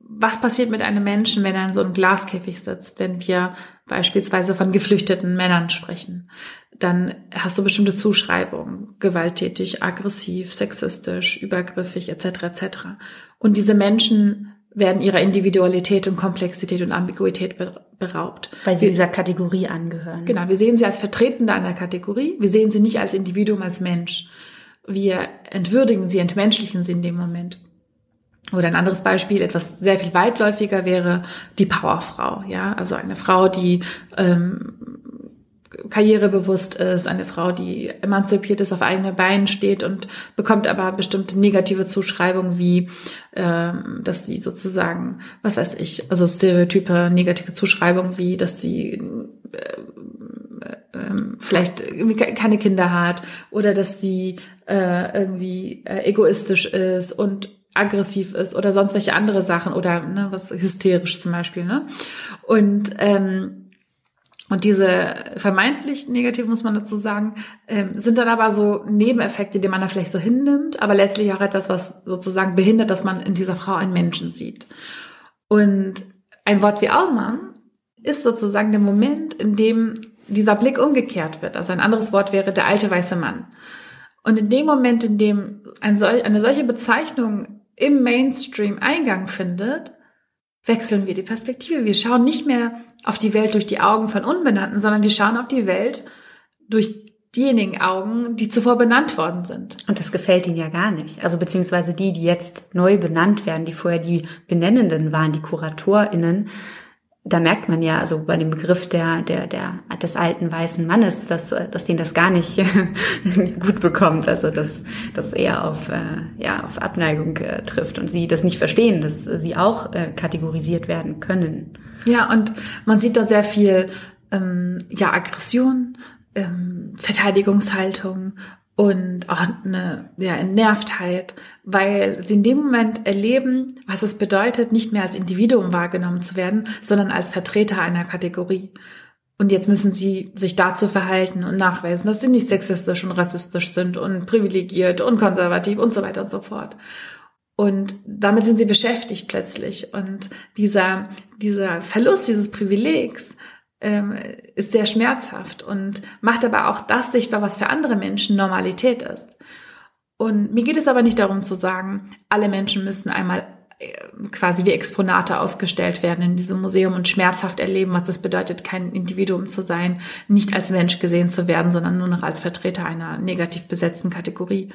was passiert mit einem Menschen, wenn er in so einem Glaskäfig sitzt, wenn wir beispielsweise von geflüchteten Männern sprechen. Dann hast du bestimmte Zuschreibungen, gewalttätig, aggressiv, sexistisch, übergriffig etc. etc. Und diese Menschen werden ihrer Individualität und Komplexität und Ambiguität beraubt. Weil sie wir, dieser Kategorie angehören. Genau, wir sehen sie als Vertretende einer Kategorie, wir sehen sie nicht als Individuum, als Mensch. Wir entwürdigen sie, entmenschlichen sie in dem Moment. Oder ein anderes Beispiel, etwas sehr viel weitläufiger wäre die Powerfrau, ja, also eine Frau, die ähm, karrierebewusst ist, eine Frau, die emanzipiert ist, auf eigenen Beinen steht und bekommt aber bestimmte negative Zuschreibungen wie, ähm, dass sie sozusagen, was weiß ich, also Stereotype, negative Zuschreibungen wie, dass sie äh, äh, vielleicht keine Kinder hat oder dass sie äh, irgendwie äh, egoistisch ist und aggressiv ist oder sonst welche andere Sachen oder ne, was hysterisch zum Beispiel. Ne? Und ähm, und diese vermeintlich negativ, muss man dazu sagen, ähm, sind dann aber so Nebeneffekte, die man da vielleicht so hinnimmt, aber letztlich auch etwas, was sozusagen behindert, dass man in dieser Frau einen Menschen sieht. Und ein Wort wie Allmann ist sozusagen der Moment, in dem dieser Blick umgekehrt wird. Also ein anderes Wort wäre der alte weiße Mann. Und in dem Moment, in dem eine solche Bezeichnung im Mainstream Eingang findet, wechseln wir die Perspektive. Wir schauen nicht mehr auf die Welt durch die Augen von Unbenannten, sondern wir schauen auf die Welt durch diejenigen Augen, die zuvor benannt worden sind. Und das gefällt ihnen ja gar nicht. Also beziehungsweise die, die jetzt neu benannt werden, die vorher die Benennenden waren, die KuratorInnen, da merkt man ja, also bei dem Begriff der, der, der, des alten weißen Mannes, dass, dass den das gar nicht gut bekommt, also dass das eher auf, äh, ja, auf Abneigung äh, trifft und sie das nicht verstehen, dass sie auch äh, kategorisiert werden können. Ja, und man sieht da sehr viel, ähm, ja, Aggression, ähm, Verteidigungshaltung und auch eine ja, Entnervtheit, weil sie in dem Moment erleben, was es bedeutet, nicht mehr als Individuum wahrgenommen zu werden, sondern als Vertreter einer Kategorie. Und jetzt müssen sie sich dazu verhalten und nachweisen, dass sie nicht sexistisch und rassistisch sind und privilegiert und konservativ und so weiter und so fort. Und damit sind sie beschäftigt plötzlich. Und dieser, dieser Verlust dieses Privilegs ähm, ist sehr schmerzhaft und macht aber auch das sichtbar, was für andere Menschen Normalität ist. Und mir geht es aber nicht darum zu sagen, alle Menschen müssen einmal äh, quasi wie Exponate ausgestellt werden in diesem Museum und schmerzhaft erleben, was das bedeutet, kein Individuum zu sein, nicht als Mensch gesehen zu werden, sondern nur noch als Vertreter einer negativ besetzten Kategorie,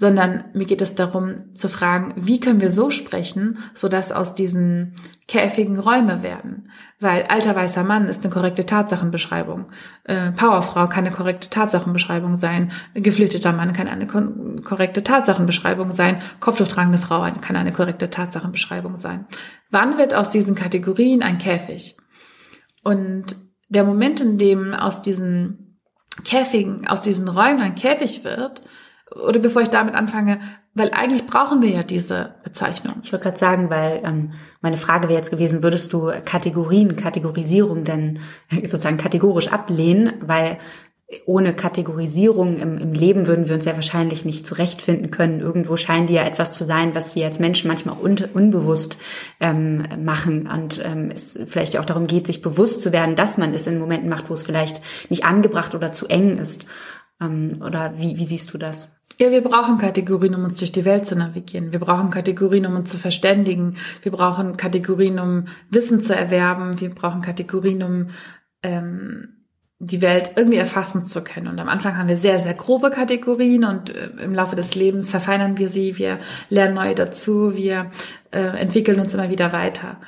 sondern mir geht es darum zu fragen, wie können wir so sprechen, sodass aus diesen Käfigen Räume werden. Weil alter weißer Mann ist eine korrekte Tatsachenbeschreibung. Äh, Powerfrau kann eine korrekte Tatsachenbeschreibung sein. Geflüchteter Mann kann eine korrekte Tatsachenbeschreibung sein. Kopftuchtragende Frau kann eine korrekte Tatsachenbeschreibung sein. Wann wird aus diesen Kategorien ein Käfig? Und der Moment, in dem aus diesen Käfigen, aus diesen Räumen ein Käfig wird, oder bevor ich damit anfange, weil eigentlich brauchen wir ja diese Bezeichnung. Ich wollte gerade sagen, weil ähm, meine Frage wäre jetzt gewesen, würdest du Kategorien, Kategorisierung denn sozusagen kategorisch ablehnen, weil ohne Kategorisierung im, im Leben würden wir uns ja wahrscheinlich nicht zurechtfinden können. Irgendwo scheinen die ja etwas zu sein, was wir als Menschen manchmal auch un unbewusst ähm, machen und ähm, es vielleicht auch darum geht, sich bewusst zu werden, dass man es in Momenten macht, wo es vielleicht nicht angebracht oder zu eng ist. Ähm, oder wie, wie siehst du das? Ja, wir brauchen Kategorien, um uns durch die Welt zu navigieren. Wir brauchen Kategorien, um uns zu verständigen. Wir brauchen Kategorien, um Wissen zu erwerben. Wir brauchen Kategorien, um ähm, die Welt irgendwie erfassen zu können. Und am Anfang haben wir sehr, sehr grobe Kategorien und äh, im Laufe des Lebens verfeinern wir sie, wir lernen neue dazu, wir äh, entwickeln uns immer wieder weiter.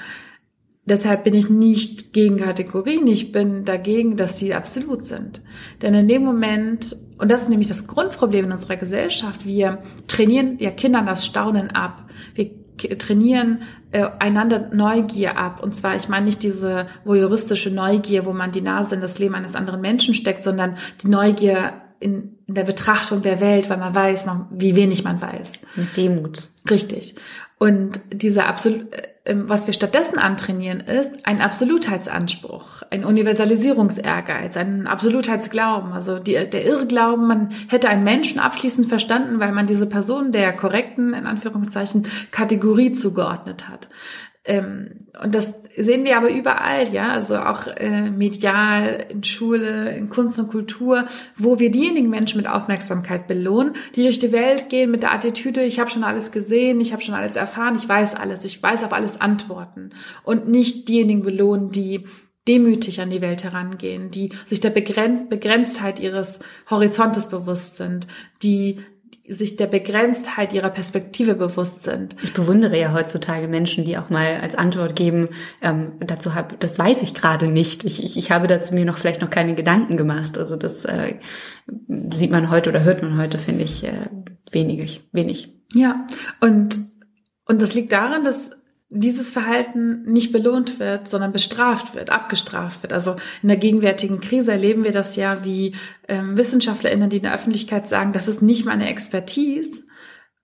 Deshalb bin ich nicht gegen Kategorien, ich bin dagegen, dass sie absolut sind. Denn in dem Moment, und das ist nämlich das Grundproblem in unserer Gesellschaft, wir trainieren ja Kindern das Staunen ab. Wir trainieren äh, einander Neugier ab. Und zwar, ich meine nicht diese voyeuristische Neugier, wo man die Nase in das Leben eines anderen Menschen steckt, sondern die Neugier in, in der Betrachtung der Welt, weil man weiß, man, wie wenig man weiß. Mit Demut. Richtig. Und dieser absolut, äh, ähm, was wir stattdessen antrainieren, ist ein Absolutheitsanspruch, ein Universalisierungsehrgeiz, ein Absolutheitsglauben. Also die, der Irrglauben, man hätte einen Menschen abschließend verstanden, weil man diese Person der korrekten, in Anführungszeichen, Kategorie zugeordnet hat. Ähm, und das sehen wir aber überall, ja, also auch äh, medial, in Schule, in Kunst und Kultur, wo wir diejenigen Menschen mit Aufmerksamkeit belohnen, die durch die Welt gehen mit der Attitüde, ich habe schon alles gesehen, ich habe schon alles erfahren, ich weiß alles, ich weiß auf alles Antworten. Und nicht diejenigen belohnen, die demütig an die Welt herangehen, die sich der Begrenztheit ihres Horizontes bewusst sind, die sich der Begrenztheit ihrer Perspektive bewusst sind. Ich bewundere ja heutzutage Menschen, die auch mal als Antwort geben, ähm, dazu habe, das weiß ich gerade nicht. Ich, ich, ich habe dazu mir noch vielleicht noch keine Gedanken gemacht. Also das äh, sieht man heute oder hört man heute, finde ich, äh, wenig, wenig. Ja, und, und das liegt daran, dass dieses Verhalten nicht belohnt wird, sondern bestraft wird, abgestraft wird. Also in der gegenwärtigen Krise erleben wir das ja, wie ähm, WissenschaftlerInnen, die in der Öffentlichkeit sagen, das ist nicht meine Expertise.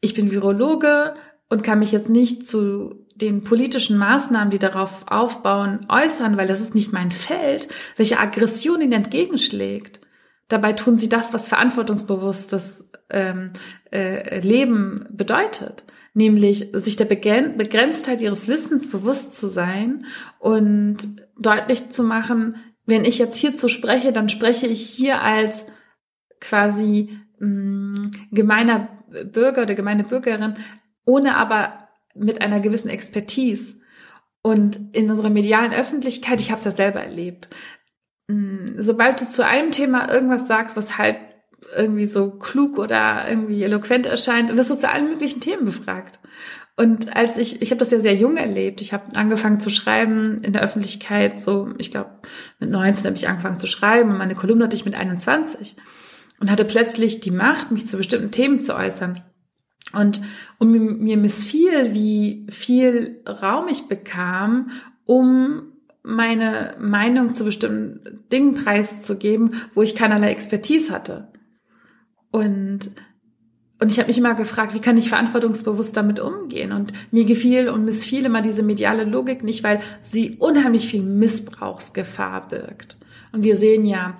Ich bin Virologe und kann mich jetzt nicht zu den politischen Maßnahmen, die darauf aufbauen, äußern, weil das ist nicht mein Feld, welche Aggression ihnen entgegenschlägt. Dabei tun sie das, was verantwortungsbewusstes ähm, äh, Leben bedeutet nämlich sich der Begrenztheit ihres Wissens bewusst zu sein und deutlich zu machen, wenn ich jetzt hierzu spreche, dann spreche ich hier als quasi mh, mm, gemeiner Bürger oder gemeine Bürgerin, ohne aber mit einer gewissen Expertise. Und in unserer medialen Öffentlichkeit, ich habe es ja selber erlebt, mh, mm, sobald du zu einem Thema irgendwas sagst, was halt irgendwie so klug oder irgendwie eloquent erscheint, wirst du zu allen möglichen Themen befragt. Und als ich, ich habe das ja sehr jung erlebt, ich habe angefangen zu schreiben in der Öffentlichkeit, so, ich glaube, mit 19 habe ich angefangen zu schreiben und meine Kolumne hatte ich mit 21 und hatte plötzlich die Macht, mich zu bestimmten Themen zu äußern. Und, und mir, mir missfiel, wie viel Raum ich bekam, um meine Meinung zu bestimmten Dingen preiszugeben, wo ich keinerlei Expertise hatte. Und und ich habe mich immer gefragt, wie kann ich verantwortungsbewusst damit umgehen? Und mir gefiel und missfiel immer diese mediale Logik nicht, weil sie unheimlich viel Missbrauchsgefahr birgt. Und wir sehen ja,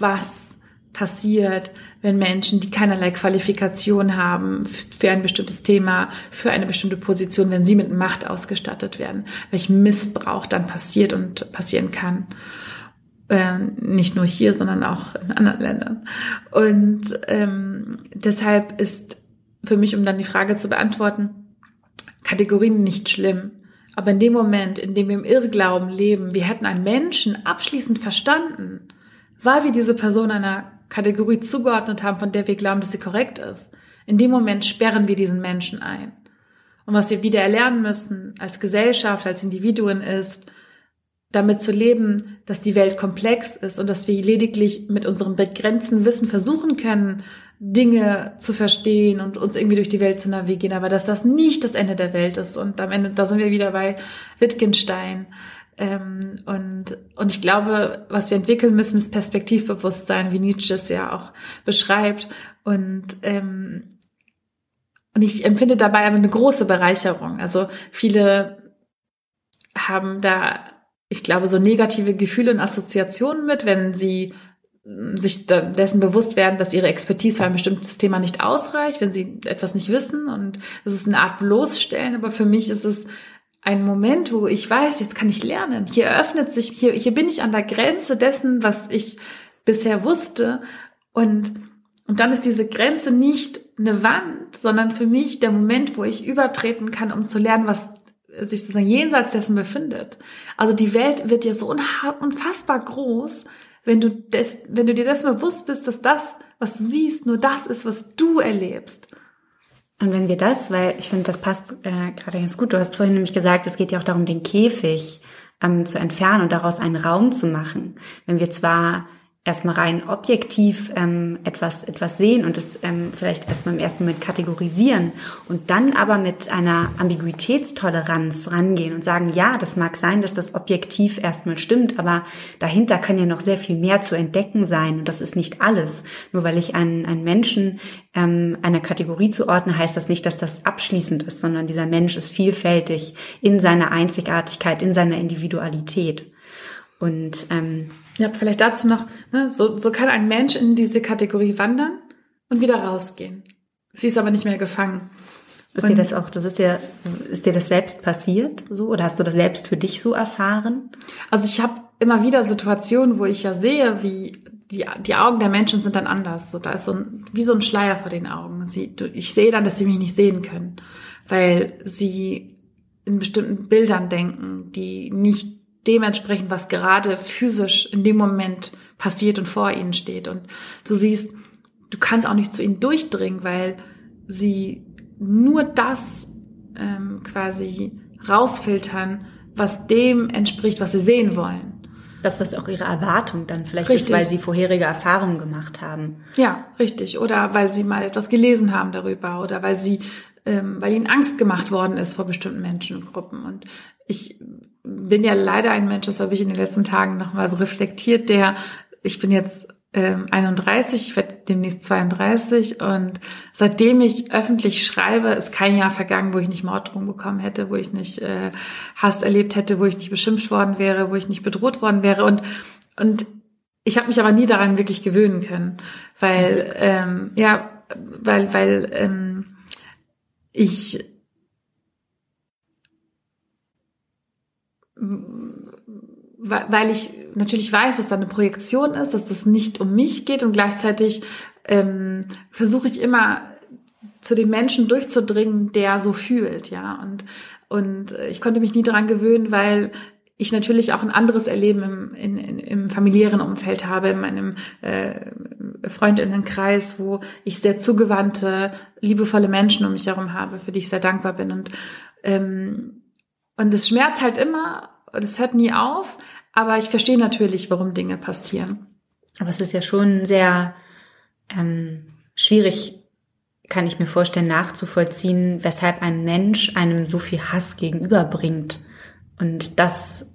was passiert, wenn Menschen, die keinerlei Qualifikation haben für ein bestimmtes Thema, für eine bestimmte Position, wenn sie mit Macht ausgestattet werden, welch Missbrauch dann passiert und passieren kann. Äh, nicht nur hier, sondern auch in anderen Ländern. Und ähm, deshalb ist für mich, um dann die Frage zu beantworten, Kategorien nicht schlimm. Aber in dem Moment, in dem wir im Irrglauben leben, wir hätten einen Menschen abschließend verstanden, weil wir diese Person einer Kategorie zugeordnet haben, von der wir glauben, dass sie korrekt ist. In dem Moment sperren wir diesen Menschen ein. Und was wir wieder erlernen müssen als Gesellschaft, als Individuen ist, damit zu leben, dass die Welt komplex ist und dass wir lediglich mit unserem begrenzten Wissen versuchen können, Dinge zu verstehen und uns irgendwie durch die Welt zu navigieren, aber dass das nicht das Ende der Welt ist. Und am Ende, da sind wir wieder bei Wittgenstein. Ähm, und, und ich glaube, was wir entwickeln müssen, ist Perspektivbewusstsein, wie Nietzsche es ja auch beschreibt. Und, ähm, und ich empfinde dabei aber eine große Bereicherung. Also viele haben da ich glaube, so negative Gefühle und Assoziationen mit, wenn sie sich dessen bewusst werden, dass ihre Expertise für ein bestimmtes Thema nicht ausreicht, wenn sie etwas nicht wissen. Und das ist eine Art bloßstellen. Aber für mich ist es ein Moment, wo ich weiß, jetzt kann ich lernen. Hier eröffnet sich, hier, hier bin ich an der Grenze dessen, was ich bisher wusste. Und, und dann ist diese Grenze nicht eine Wand, sondern für mich der Moment, wo ich übertreten kann, um zu lernen, was sich sozusagen jenseits dessen befindet. Also die Welt wird ja so unfassbar groß, wenn du, des, wenn du dir dessen bewusst bist, dass das, was du siehst, nur das ist, was du erlebst. Und wenn wir das, weil ich finde, das passt äh, gerade ganz gut, du hast vorhin nämlich gesagt, es geht ja auch darum, den Käfig ähm, zu entfernen und daraus einen Raum zu machen. Wenn wir zwar erstmal rein objektiv ähm, etwas, etwas sehen und es ähm, vielleicht erstmal im ersten Moment kategorisieren und dann aber mit einer Ambiguitätstoleranz rangehen und sagen, ja, das mag sein, dass das objektiv erstmal stimmt, aber dahinter kann ja noch sehr viel mehr zu entdecken sein und das ist nicht alles. Nur weil ich einen, einen Menschen ähm, einer Kategorie zuordne, heißt das nicht, dass das abschließend ist, sondern dieser Mensch ist vielfältig in seiner Einzigartigkeit, in seiner Individualität. Und ähm, ja, vielleicht dazu noch, ne, so, so kann ein Mensch in diese Kategorie wandern und wieder rausgehen. Sie ist aber nicht mehr gefangen. Ist und dir das auch, das ist dir, ist dir das selbst passiert so oder hast du das selbst für dich so erfahren? Also ich habe immer wieder Situationen, wo ich ja sehe, wie die, die Augen der Menschen sind dann anders. So, da ist so ein, wie so ein Schleier vor den Augen. Sie, ich sehe dann, dass sie mich nicht sehen können, weil sie in bestimmten Bildern denken, die nicht dementsprechend, was gerade physisch in dem Moment passiert und vor ihnen steht. Und du siehst, du kannst auch nicht zu ihnen durchdringen, weil sie nur das ähm, quasi rausfiltern, was dem entspricht, was sie sehen wollen. Das, was auch ihre Erwartung dann vielleicht richtig. ist, weil sie vorherige Erfahrungen gemacht haben. Ja, richtig. Oder weil sie mal etwas gelesen haben darüber oder weil sie, ähm, weil ihnen Angst gemacht worden ist vor bestimmten Menschengruppen. Und ich bin ja leider ein Mensch, das habe ich in den letzten Tagen nochmal so reflektiert, der, ich bin jetzt ähm, 31, ich werde demnächst 32 und seitdem ich öffentlich schreibe, ist kein Jahr vergangen, wo ich nicht Morddrohungen bekommen hätte, wo ich nicht äh, Hass erlebt hätte, wo ich nicht beschimpft worden wäre, wo ich nicht bedroht worden wäre und und ich habe mich aber nie daran wirklich gewöhnen können, weil ähm, ja, weil weil ähm, ich weil ich natürlich weiß, dass da eine Projektion ist, dass das nicht um mich geht und gleichzeitig ähm, versuche ich immer zu dem Menschen durchzudringen, der so fühlt, ja. Und und ich konnte mich nie daran gewöhnen, weil ich natürlich auch ein anderes Erleben im, in, in, im familiären Umfeld habe, in meinem äh, Freundinnenkreis, wo ich sehr zugewandte, liebevolle Menschen um mich herum habe, für die ich sehr dankbar bin. Und ähm, und es schmerzt halt immer, und es hört nie auf, aber ich verstehe natürlich, warum Dinge passieren. Aber es ist ja schon sehr ähm, schwierig, kann ich mir vorstellen, nachzuvollziehen, weshalb ein Mensch einem so viel Hass gegenüberbringt. Und das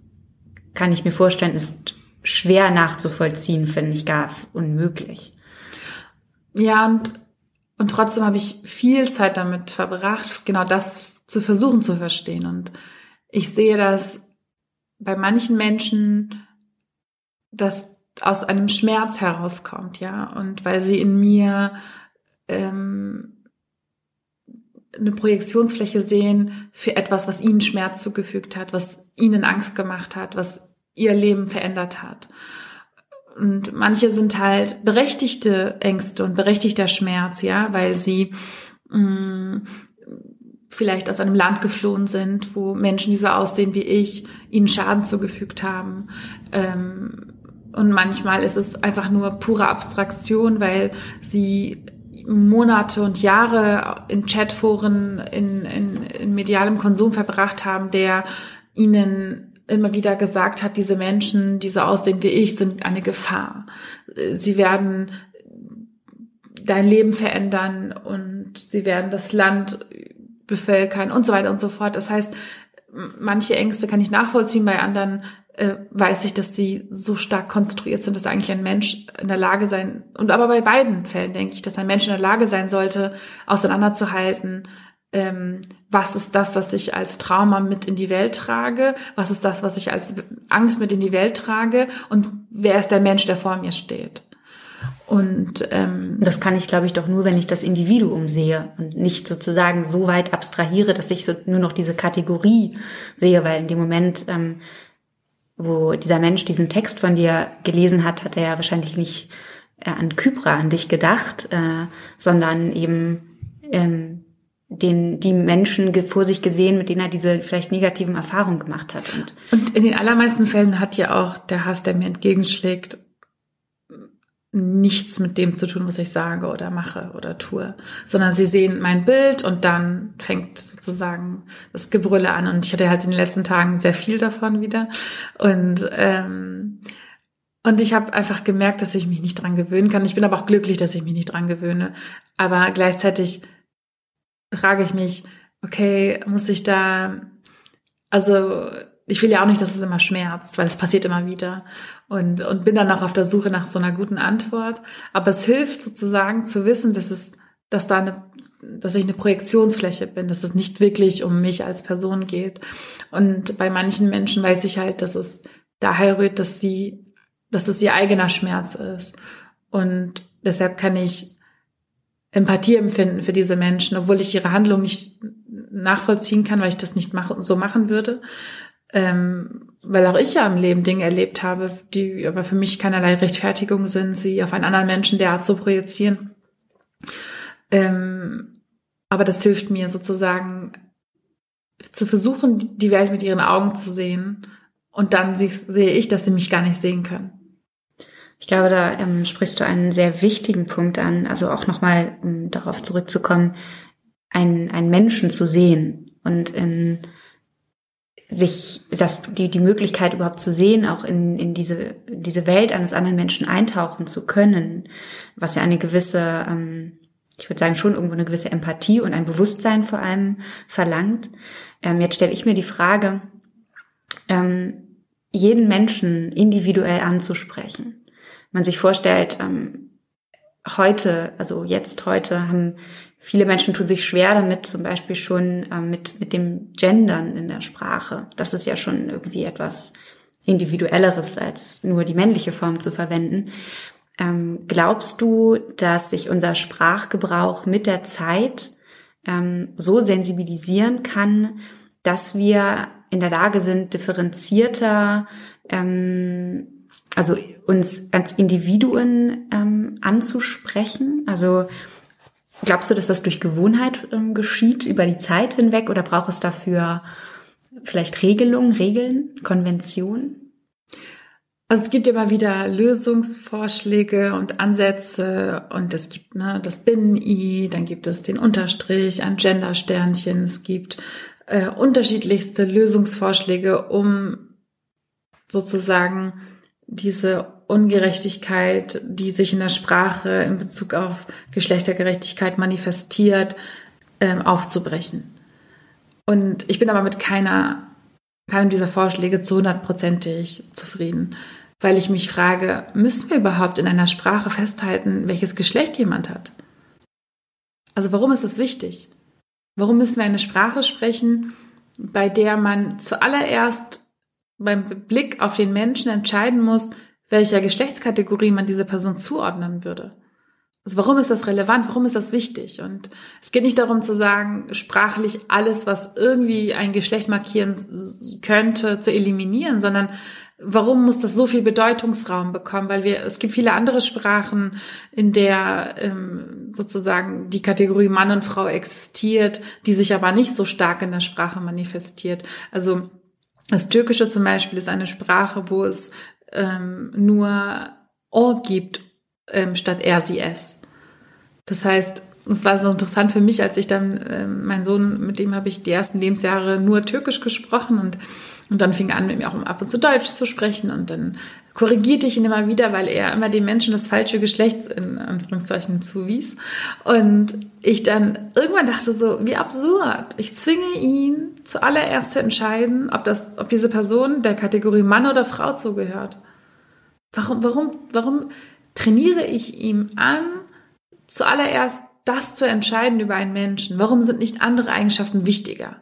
kann ich mir vorstellen, ist schwer nachzuvollziehen, finde ich gar unmöglich. Ja, und, und trotzdem habe ich viel Zeit damit verbracht, genau das zu versuchen zu verstehen. Und ich sehe das bei manchen Menschen, dass aus einem Schmerz herauskommt, ja, und weil sie in mir ähm, eine Projektionsfläche sehen für etwas, was ihnen Schmerz zugefügt hat, was ihnen Angst gemacht hat, was ihr Leben verändert hat. Und manche sind halt berechtigte Ängste und berechtigter Schmerz, ja, weil sie mh, mm, vielleicht aus einem Land geflohen sind, wo Menschen, die so aussehen wie ich, ihnen Schaden zugefügt haben. Ähm, und manchmal ist es einfach nur pure Abstraktion, weil sie Monate und Jahre in Chatforen, in, in, in medialem Konsum verbracht haben, der ihnen immer wieder gesagt hat, diese Menschen, die so aussehen wie ich, sind eine Gefahr. Sie werden dein Leben verändern und sie werden das Land bevölkern und so weiter und so fort. Das heißt, manche Ängste kann ich nachvollziehen, bei anderen äh, weiß ich, dass sie so stark konstruiert sind, dass eigentlich ein Mensch in der Lage sein, und aber bei beiden Fällen denke ich, dass ein Mensch in der Lage sein sollte, auseinanderzuhalten, ähm, was ist das, was ich als Trauma mit in die Welt trage, was ist das, was ich als Angst mit in die Welt trage und wer ist der Mensch, der vor mir steht. Und ähm, das kann ich, glaube ich, doch nur, wenn ich das Individuum sehe und nicht sozusagen so weit abstrahiere, dass ich so nur noch diese Kategorie sehe, weil in dem Moment, ähm, wo dieser Mensch diesen Text von dir gelesen hat, hat er ja wahrscheinlich nicht äh, an Kypra, an dich gedacht, äh, sondern eben ähm, den die Menschen vor sich gesehen, mit denen er diese vielleicht negativen Erfahrungen gemacht hat. Und, und in den allermeisten Fällen hat ja auch der Hass, der mir entgegenschlägt, nichts mit dem zu tun, was ich sage oder mache oder tue, sondern sie sehen mein Bild und dann fängt sozusagen das Gebrülle an. Und ich hatte halt in den letzten Tagen sehr viel davon wieder. Und ähm, und ich habe einfach gemerkt, dass ich mich nicht dran gewöhnen kann. Ich bin aber auch glücklich, dass ich mich nicht dran gewöhne. Aber gleichzeitig frage ich mich, okay, muss ich da, also ich will ja auch nicht, dass es immer schmerzt, weil es passiert immer wieder und, und bin dann auch auf der Suche nach so einer guten Antwort. Aber es hilft sozusagen zu wissen, dass es, dass da eine, dass ich eine Projektionsfläche bin, dass es nicht wirklich um mich als Person geht. Und bei manchen Menschen weiß ich halt, dass es daher rührt, dass sie, dass es ihr eigener Schmerz ist. Und deshalb kann ich Empathie empfinden für diese Menschen, obwohl ich ihre Handlung nicht nachvollziehen kann, weil ich das nicht machen, so machen würde. Ähm, weil auch ich ja im Leben Dinge erlebt habe, die aber für mich keinerlei Rechtfertigung sind, sie auf einen anderen Menschen derart zu projizieren. Ähm, aber das hilft mir sozusagen zu versuchen, die Welt mit ihren Augen zu sehen. Und dann sehe ich, dass sie mich gar nicht sehen können. Ich glaube, da ähm, sprichst du einen sehr wichtigen Punkt an, also auch nochmal, um darauf zurückzukommen, einen, einen Menschen zu sehen und in sich das, die, die Möglichkeit überhaupt zu sehen, auch in, in diese, diese Welt eines anderen Menschen eintauchen zu können, was ja eine gewisse, ähm, ich würde sagen, schon irgendwo eine gewisse Empathie und ein Bewusstsein vor allem verlangt. Ähm, jetzt stelle ich mir die Frage, ähm, jeden Menschen individuell anzusprechen man sich vorstellt, ähm, heute, also jetzt heute, haben viele Menschen tun sich schwer damit, zum Beispiel schon ähm, mit, mit dem Gendern in der Sprache. Das ist ja schon irgendwie etwas individuelleres, als nur die männliche Form zu verwenden. Ähm, glaubst du, dass sich unser Sprachgebrauch mit der Zeit ähm, so sensibilisieren kann, dass wir in der Lage sind, differenzierter ähm, also uns als Individuen ähm, anzusprechen? Also glaubst du, dass das durch Gewohnheit ähm, geschieht über die Zeit hinweg oder braucht es dafür vielleicht Regelungen, Regeln, Konventionen? Also es gibt immer wieder Lösungsvorschläge und Ansätze und es gibt ne, das Binnen-I, dann gibt es den Unterstrich, ein Gender-Sternchen, es gibt äh, unterschiedlichste Lösungsvorschläge, um sozusagen diese Ungerechtigkeit, die sich in der Sprache in Bezug auf Geschlechtergerechtigkeit manifestiert, ähm, aufzubrechen. Und ich bin aber mit keiner, keinem dieser Vorschläge zu hundertprozentig zufrieden, weil ich mich frage, müssen wir überhaupt in einer Sprache festhalten, welches Geschlecht jemand hat? Also warum ist das wichtig? Warum müssen wir eine Sprache sprechen, bei der man zuallererst beim Blick auf den Menschen entscheiden muss, welcher Geschlechtskategorie man diese Person zuordnen würde. Also warum ist das relevant? Warum ist das wichtig? Und es geht nicht darum zu sagen, sprachlich alles, was irgendwie ein Geschlecht markieren könnte, zu eliminieren, sondern warum muss das so viel Bedeutungsraum bekommen? Weil wir, es gibt viele andere Sprachen, in der ähm, sozusagen die Kategorie Mann und Frau existiert, die sich aber nicht so stark in der Sprache manifestiert. Also das Türkische zum Beispiel ist eine Sprache, wo es ähm, nur O gibt ähm, statt er, sie, es. Das heißt, es war so interessant für mich, als ich dann, äh, mein Sohn, mit dem habe ich die ersten Lebensjahre nur Türkisch gesprochen und, und dann fing an, mit mir auch ab und zu Deutsch zu sprechen und dann korrigierte ich ihn immer wieder, weil er immer den Menschen das falsche Geschlecht in Anführungszeichen zuwies. Und ich dann irgendwann dachte so, wie absurd. Ich zwinge ihn zuallererst zu entscheiden, ob das, ob diese Person der Kategorie Mann oder Frau zugehört. Warum, warum, warum trainiere ich ihm an, zuallererst das zu entscheiden über einen Menschen? Warum sind nicht andere Eigenschaften wichtiger?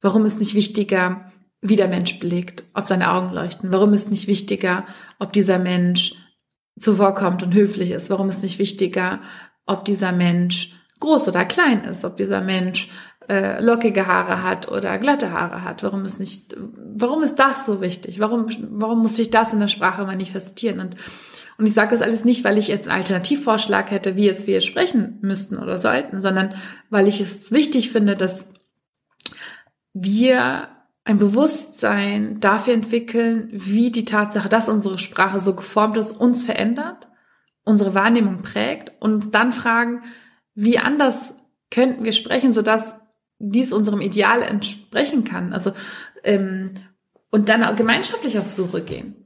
Warum ist nicht wichtiger, wie der Mensch blickt, ob seine Augen leuchten. Warum ist nicht wichtiger, ob dieser Mensch zuvorkommt und höflich ist? Warum ist nicht wichtiger, ob dieser Mensch groß oder klein ist, ob dieser Mensch äh, lockige Haare hat oder glatte Haare hat. Warum ist nicht, warum ist das so wichtig? Warum, warum muss sich das in der Sprache manifestieren? Und, und ich sage das alles nicht, weil ich jetzt einen Alternativvorschlag hätte, wie jetzt wir sprechen müssten oder sollten, sondern weil ich es wichtig finde, dass wir ein Bewusstsein dafür entwickeln, wie die Tatsache, dass unsere Sprache so geformt ist, uns verändert, unsere Wahrnehmung prägt und dann fragen, wie anders könnten wir sprechen, sodass dies unserem Ideal entsprechen kann. Also ähm, und dann auch gemeinschaftlich auf Suche gehen.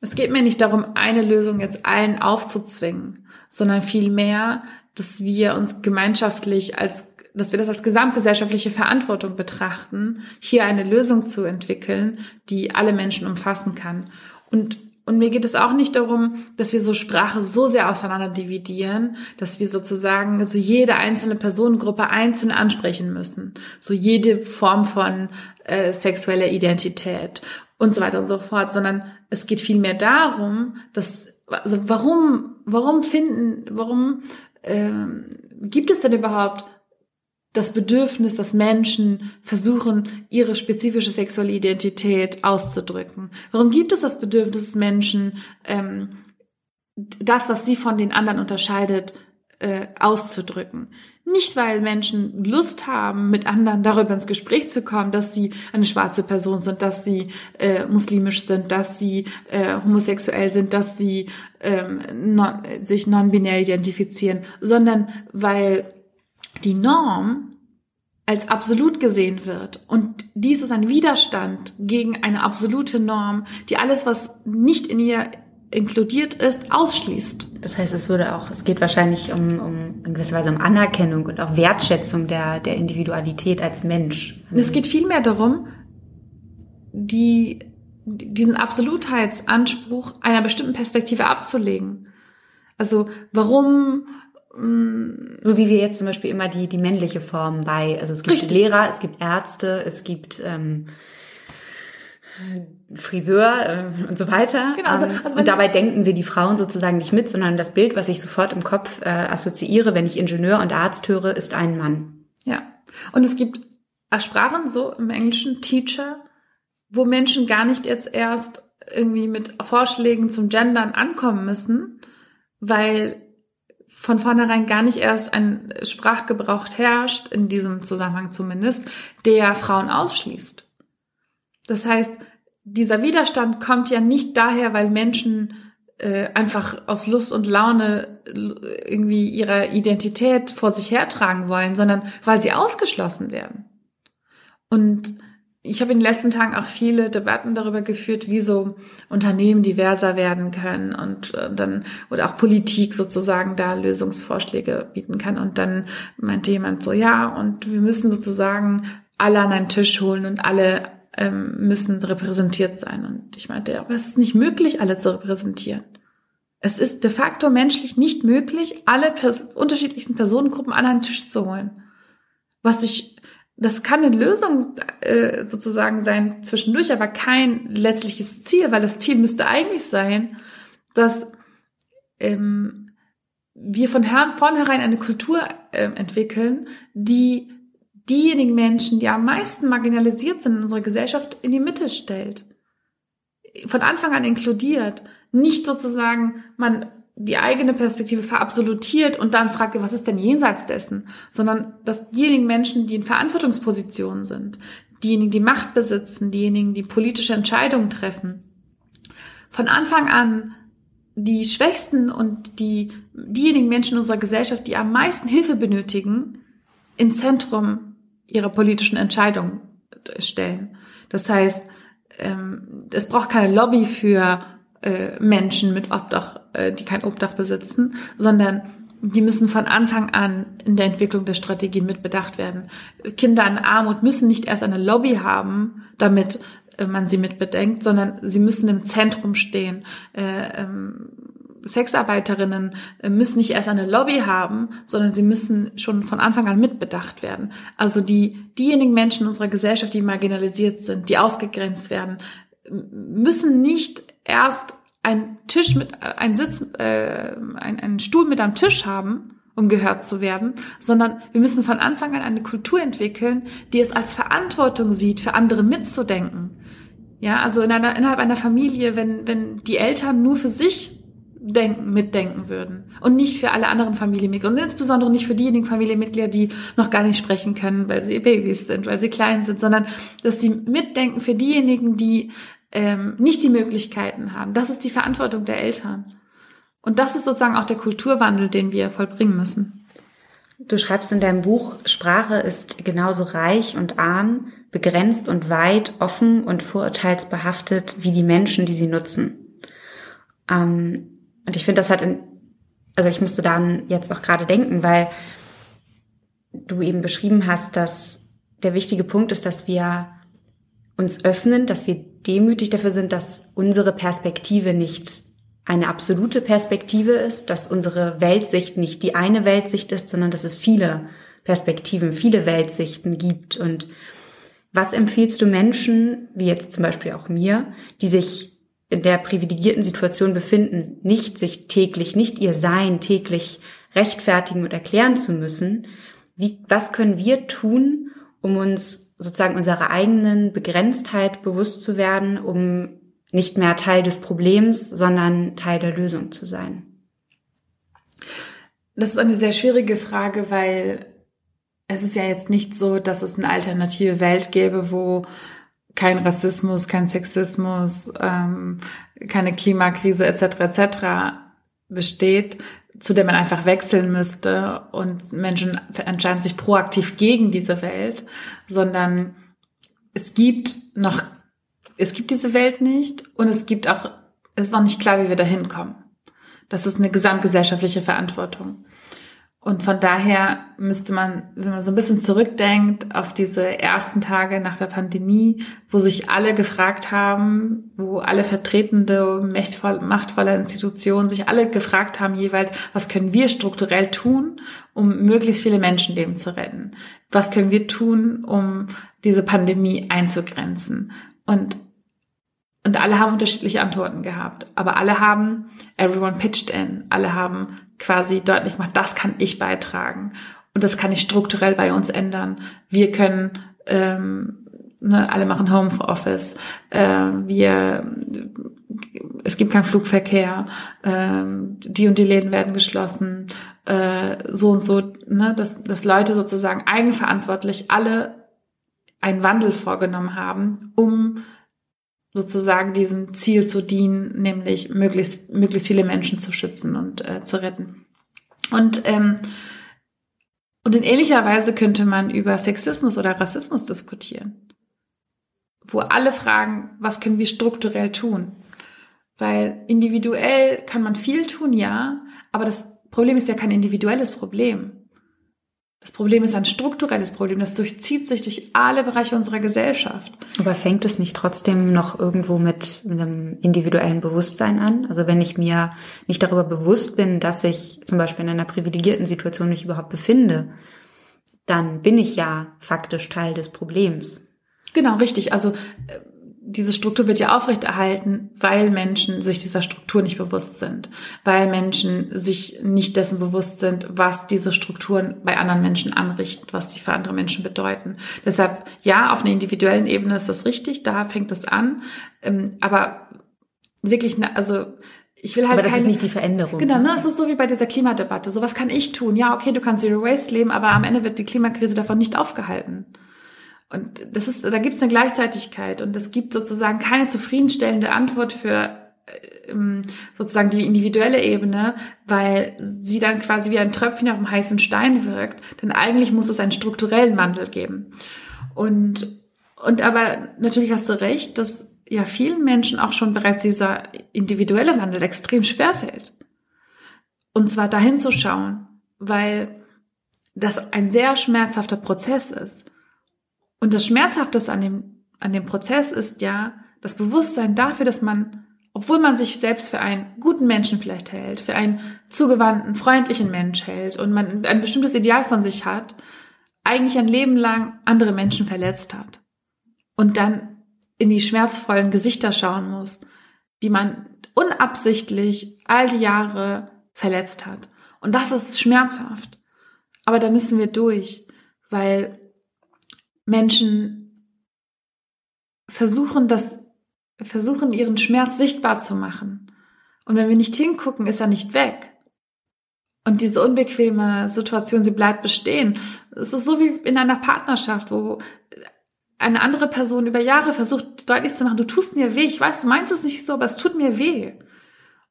Es geht mir nicht darum, eine Lösung jetzt allen aufzuzwingen, sondern vielmehr, dass wir uns gemeinschaftlich als, dass wir das als gesamtgesellschaftliche Verantwortung betrachten, hier eine Lösung zu entwickeln, die alle Menschen umfassen kann. Und und mir geht es auch nicht darum, dass wir so Sprache so sehr auseinander dividieren, dass wir sozusagen so jede einzelne Personengruppe einzeln ansprechen müssen. So jede Form von äh, sexueller Identität und so weiter und so fort, sondern es geht vielmehr darum, dass, also warum, warum finden, warum ähm, gibt es denn überhaupt das Bedürfnis, dass Menschen versuchen, ihre spezifische sexuelle Identität auszudrücken? Warum gibt es das Bedürfnis, dass Menschen ähm, das, was sie von den anderen unterscheidet, äh, auszudrücken? Nicht, weil Menschen Lust haben, mit anderen darüber ins Gespräch zu kommen, dass sie eine schwarze Person sind, dass sie äh, muslimisch sind, dass sie äh, homosexuell sind, dass sie ähm, non, sich non-binär identifizieren, sondern weil die Norm als absolut gesehen wird. Und dies ist ein Widerstand gegen eine absolute Norm, die alles, was nicht in ihr inkludiert ist, ausschließt. Das heißt, es würde auch, es geht wahrscheinlich um, um in gewisser Weise um Anerkennung und auch Wertschätzung der, der Individualität als Mensch. Es geht vielmehr darum, die, diesen Absolutheitsanspruch einer bestimmten Perspektive abzulegen. Also warum so wie wir jetzt zum Beispiel immer die, die männliche Form bei, also es gibt Richtig. Lehrer, es gibt Ärzte, es gibt ähm, Friseur äh, und so weiter. Genau, also, ähm, also und dabei denken wir die Frauen sozusagen nicht mit, sondern das Bild, was ich sofort im Kopf äh, assoziiere, wenn ich Ingenieur und Arzt höre, ist ein Mann. Ja. Und es gibt Sprachen, so im Englischen, Teacher, wo Menschen gar nicht jetzt erst irgendwie mit Vorschlägen zum Gendern ankommen müssen, weil von vornherein gar nicht erst ein Sprachgebrauch herrscht, in diesem Zusammenhang zumindest, der Frauen ausschließt. Das heißt, dieser Widerstand kommt ja nicht daher, weil Menschen äh, einfach aus Lust und Laune irgendwie ihre Identität vor sich hertragen wollen, sondern weil sie ausgeschlossen werden. Und ich habe in den letzten Tagen auch viele Debatten darüber geführt, wie so Unternehmen diverser werden können und äh, dann oder auch Politik sozusagen da Lösungsvorschläge bieten kann. Und dann meinte jemand so, ja, und wir müssen sozusagen alle an einen Tisch holen und alle ähm, müssen repräsentiert sein. Und ich meinte, ja, aber es ist nicht möglich, alle zu repräsentieren. Es ist de facto menschlich nicht möglich, alle pers unterschiedlichsten Personengruppen an einen Tisch zu holen. Was ich das kann eine Lösung äh, sozusagen sein zwischendurch, aber kein letztliches Ziel, weil das Ziel müsste eigentlich sein, dass ähm, wir von vornherein eine Kultur äh, entwickeln, die diejenigen Menschen, die am meisten marginalisiert sind in unserer Gesellschaft, in die Mitte stellt. Von Anfang an inkludiert. Nicht sozusagen, man die eigene Perspektive verabsolutiert und dann fragt, was ist denn jenseits dessen, sondern dass diejenigen Menschen, die in Verantwortungspositionen sind, diejenigen, die Macht besitzen, diejenigen, die politische Entscheidungen treffen, von Anfang an die Schwächsten und die, diejenigen Menschen in unserer Gesellschaft, die am meisten Hilfe benötigen, ins Zentrum ihrer politischen Entscheidungen stellen. Das heißt, ähm, es braucht keine Lobby für äh, Menschen mit Obdach, äh, die kein Obdach besitzen, sondern die müssen von Anfang an in der Entwicklung der Strategien mitbedacht werden. Kinder in Armut müssen nicht erst eine Lobby haben, damit äh, man sie mitbedenkt, sondern sie müssen im Zentrum stehen. Äh, ähm, Sexarbeiterinnen müssen nicht erst eine Lobby haben, sondern sie müssen schon von Anfang an mitbedacht werden. Also die, diejenigen Menschen in unserer Gesellschaft, die marginalisiert sind, die ausgegrenzt werden, müssen nicht erst einen Tisch mit, einen Sitz, äh, einen, einen Stuhl mit einem Tisch haben, um gehört zu werden, sondern wir müssen von Anfang an eine Kultur entwickeln, die es als Verantwortung sieht, für andere mitzudenken. Ja, also in einer, innerhalb einer Familie, wenn, wenn die Eltern nur für sich denken, mitdenken würden und nicht für alle anderen Familienmitglieder und insbesondere nicht für diejenigen Familienmitglieder, die noch gar nicht sprechen können, weil sie Babys sind, weil sie klein sind, sondern dass sie mitdenken für diejenigen, die ähm, nicht die Möglichkeiten haben. Das ist die Verantwortung der Eltern. Und das ist sozusagen auch der Kulturwandel, den wir vollbringen müssen. Du schreibst in deinem Buch, Sprache ist genauso reich und arm, begrenzt und weit, offen und vorurteilsbehaftet wie die Menschen, die sie nutzen. Ähm, und ich finde, das hat in, also ich musste dann jetzt auch gerade denken, weil du eben beschrieben hast, dass der wichtige Punkt ist, dass wir uns öffnen, dass wir demütig dafür sind, dass unsere Perspektive nicht eine absolute Perspektive ist, dass unsere Weltsicht nicht die eine Weltsicht ist, sondern dass es viele Perspektiven, viele Weltsichten gibt. Und was empfiehlst du Menschen, wie jetzt zum Beispiel auch mir, die sich in der privilegierten Situation befinden, nicht sich täglich, nicht ihr Sein täglich rechtfertigen und erklären zu müssen, wie, was können wir tun, um uns sozusagen unserer eigenen Begrenztheit bewusst zu werden, um nicht mehr Teil des Problems, sondern Teil der Lösung zu sein? Das ist eine sehr schwierige Frage, weil es ist ja jetzt nicht so, dass es eine alternative Welt gäbe, wo kein Rassismus, kein Sexismus, ähm, keine Klimakrise etc. etc. besteht, zu der man einfach wechseln müsste und Menschen entscheiden sich proaktiv gegen diese Welt, sondern es gibt noch, es gibt diese Welt nicht und es gibt auch, es ist noch nicht klar, wie wir da hinkommen. Das ist eine gesamtgesellschaftliche Verantwortung. Und von daher müsste man, wenn man so ein bisschen zurückdenkt auf diese ersten Tage nach der Pandemie, wo sich alle gefragt haben, wo alle vertretende mächtvoll, machtvolle Institutionen sich alle gefragt haben jeweils, was können wir strukturell tun, um möglichst viele Menschenleben zu retten? Was können wir tun, um diese Pandemie einzugrenzen? Und und alle haben unterschiedliche Antworten gehabt. Aber alle haben, everyone pitched in. Alle haben quasi deutlich gemacht, das kann ich beitragen. Und das kann ich strukturell bei uns ändern. Wir können, ähm, ne, alle machen Homeoffice. Äh, wir, es gibt keinen Flugverkehr. Äh, die und die Läden werden geschlossen. Äh, so und so, ne, dass, dass Leute sozusagen eigenverantwortlich alle einen Wandel vorgenommen haben, um sozusagen diesem Ziel zu dienen, nämlich möglichst, möglichst viele Menschen zu schützen und äh, zu retten. Und, ähm, und in ähnlicher Weise könnte man über Sexismus oder Rassismus diskutieren, wo alle fragen, was können wir strukturell tun? Weil individuell kann man viel tun, ja, aber das Problem ist ja kein individuelles Problem. Das Problem ist ein strukturelles Problem, das durchzieht sich durch alle Bereiche unserer Gesellschaft. Aber fängt es nicht trotzdem noch irgendwo mit einem individuellen Bewusstsein an? Also wenn ich mir nicht darüber bewusst bin, dass ich zum Beispiel in einer privilegierten Situation mich überhaupt befinde, dann bin ich ja faktisch Teil des Problems. Genau, richtig. Also äh, diese Struktur wird ja aufrechterhalten, weil Menschen sich dieser Struktur nicht bewusst sind, weil Menschen sich nicht dessen bewusst sind, was diese Strukturen bei anderen Menschen anrichten, was sie für andere Menschen bedeuten. Deshalb, ja, auf einer individuellen Ebene ist das richtig, da fängt es an, ähm, aber wirklich, also ich will halt aber das keine, ist nicht die Veränderung. Genau, ne? Es ist so wie bei dieser Klimadebatte. So was kann ich tun? Ja, okay, du kannst Zero Waste leben, aber am Ende wird die Klimakrise davon nicht aufgehalten. Und das ist, da gibt es eine Gleichzeitigkeit und es gibt sozusagen keine zufriedenstellende Antwort für ähm, sozusagen die individuelle Ebene, weil sie dann quasi wie ein Tröpfchen auf dem heißen Stein wirkt. Denn eigentlich muss es einen strukturellen Wandel geben. Und, und aber natürlich hast du recht, dass ja vielen Menschen auch schon bereits dieser individuelle Wandel extrem schwer fällt. Und zwar dahin zu schauen, weil das ein sehr schmerzhafter Prozess ist. Und das Schmerzhafte an dem, an dem Prozess ist ja das Bewusstsein dafür, dass man, obwohl man sich selbst für einen guten Menschen vielleicht hält, für einen zugewandten, freundlichen Mensch hält und man ein bestimmtes Ideal von sich hat, eigentlich ein Leben lang andere Menschen verletzt hat. Und dann in die schmerzvollen Gesichter schauen muss, die man unabsichtlich all die Jahre verletzt hat. Und das ist schmerzhaft. Aber da müssen wir durch, weil Menschen versuchen, das, versuchen, ihren Schmerz sichtbar zu machen. Und wenn wir nicht hingucken, ist er nicht weg. Und diese unbequeme Situation, sie bleibt bestehen. Es ist so wie in einer Partnerschaft, wo eine andere Person über Jahre versucht deutlich zu machen, du tust mir weh. Ich weiß, du meinst es nicht so, aber es tut mir weh.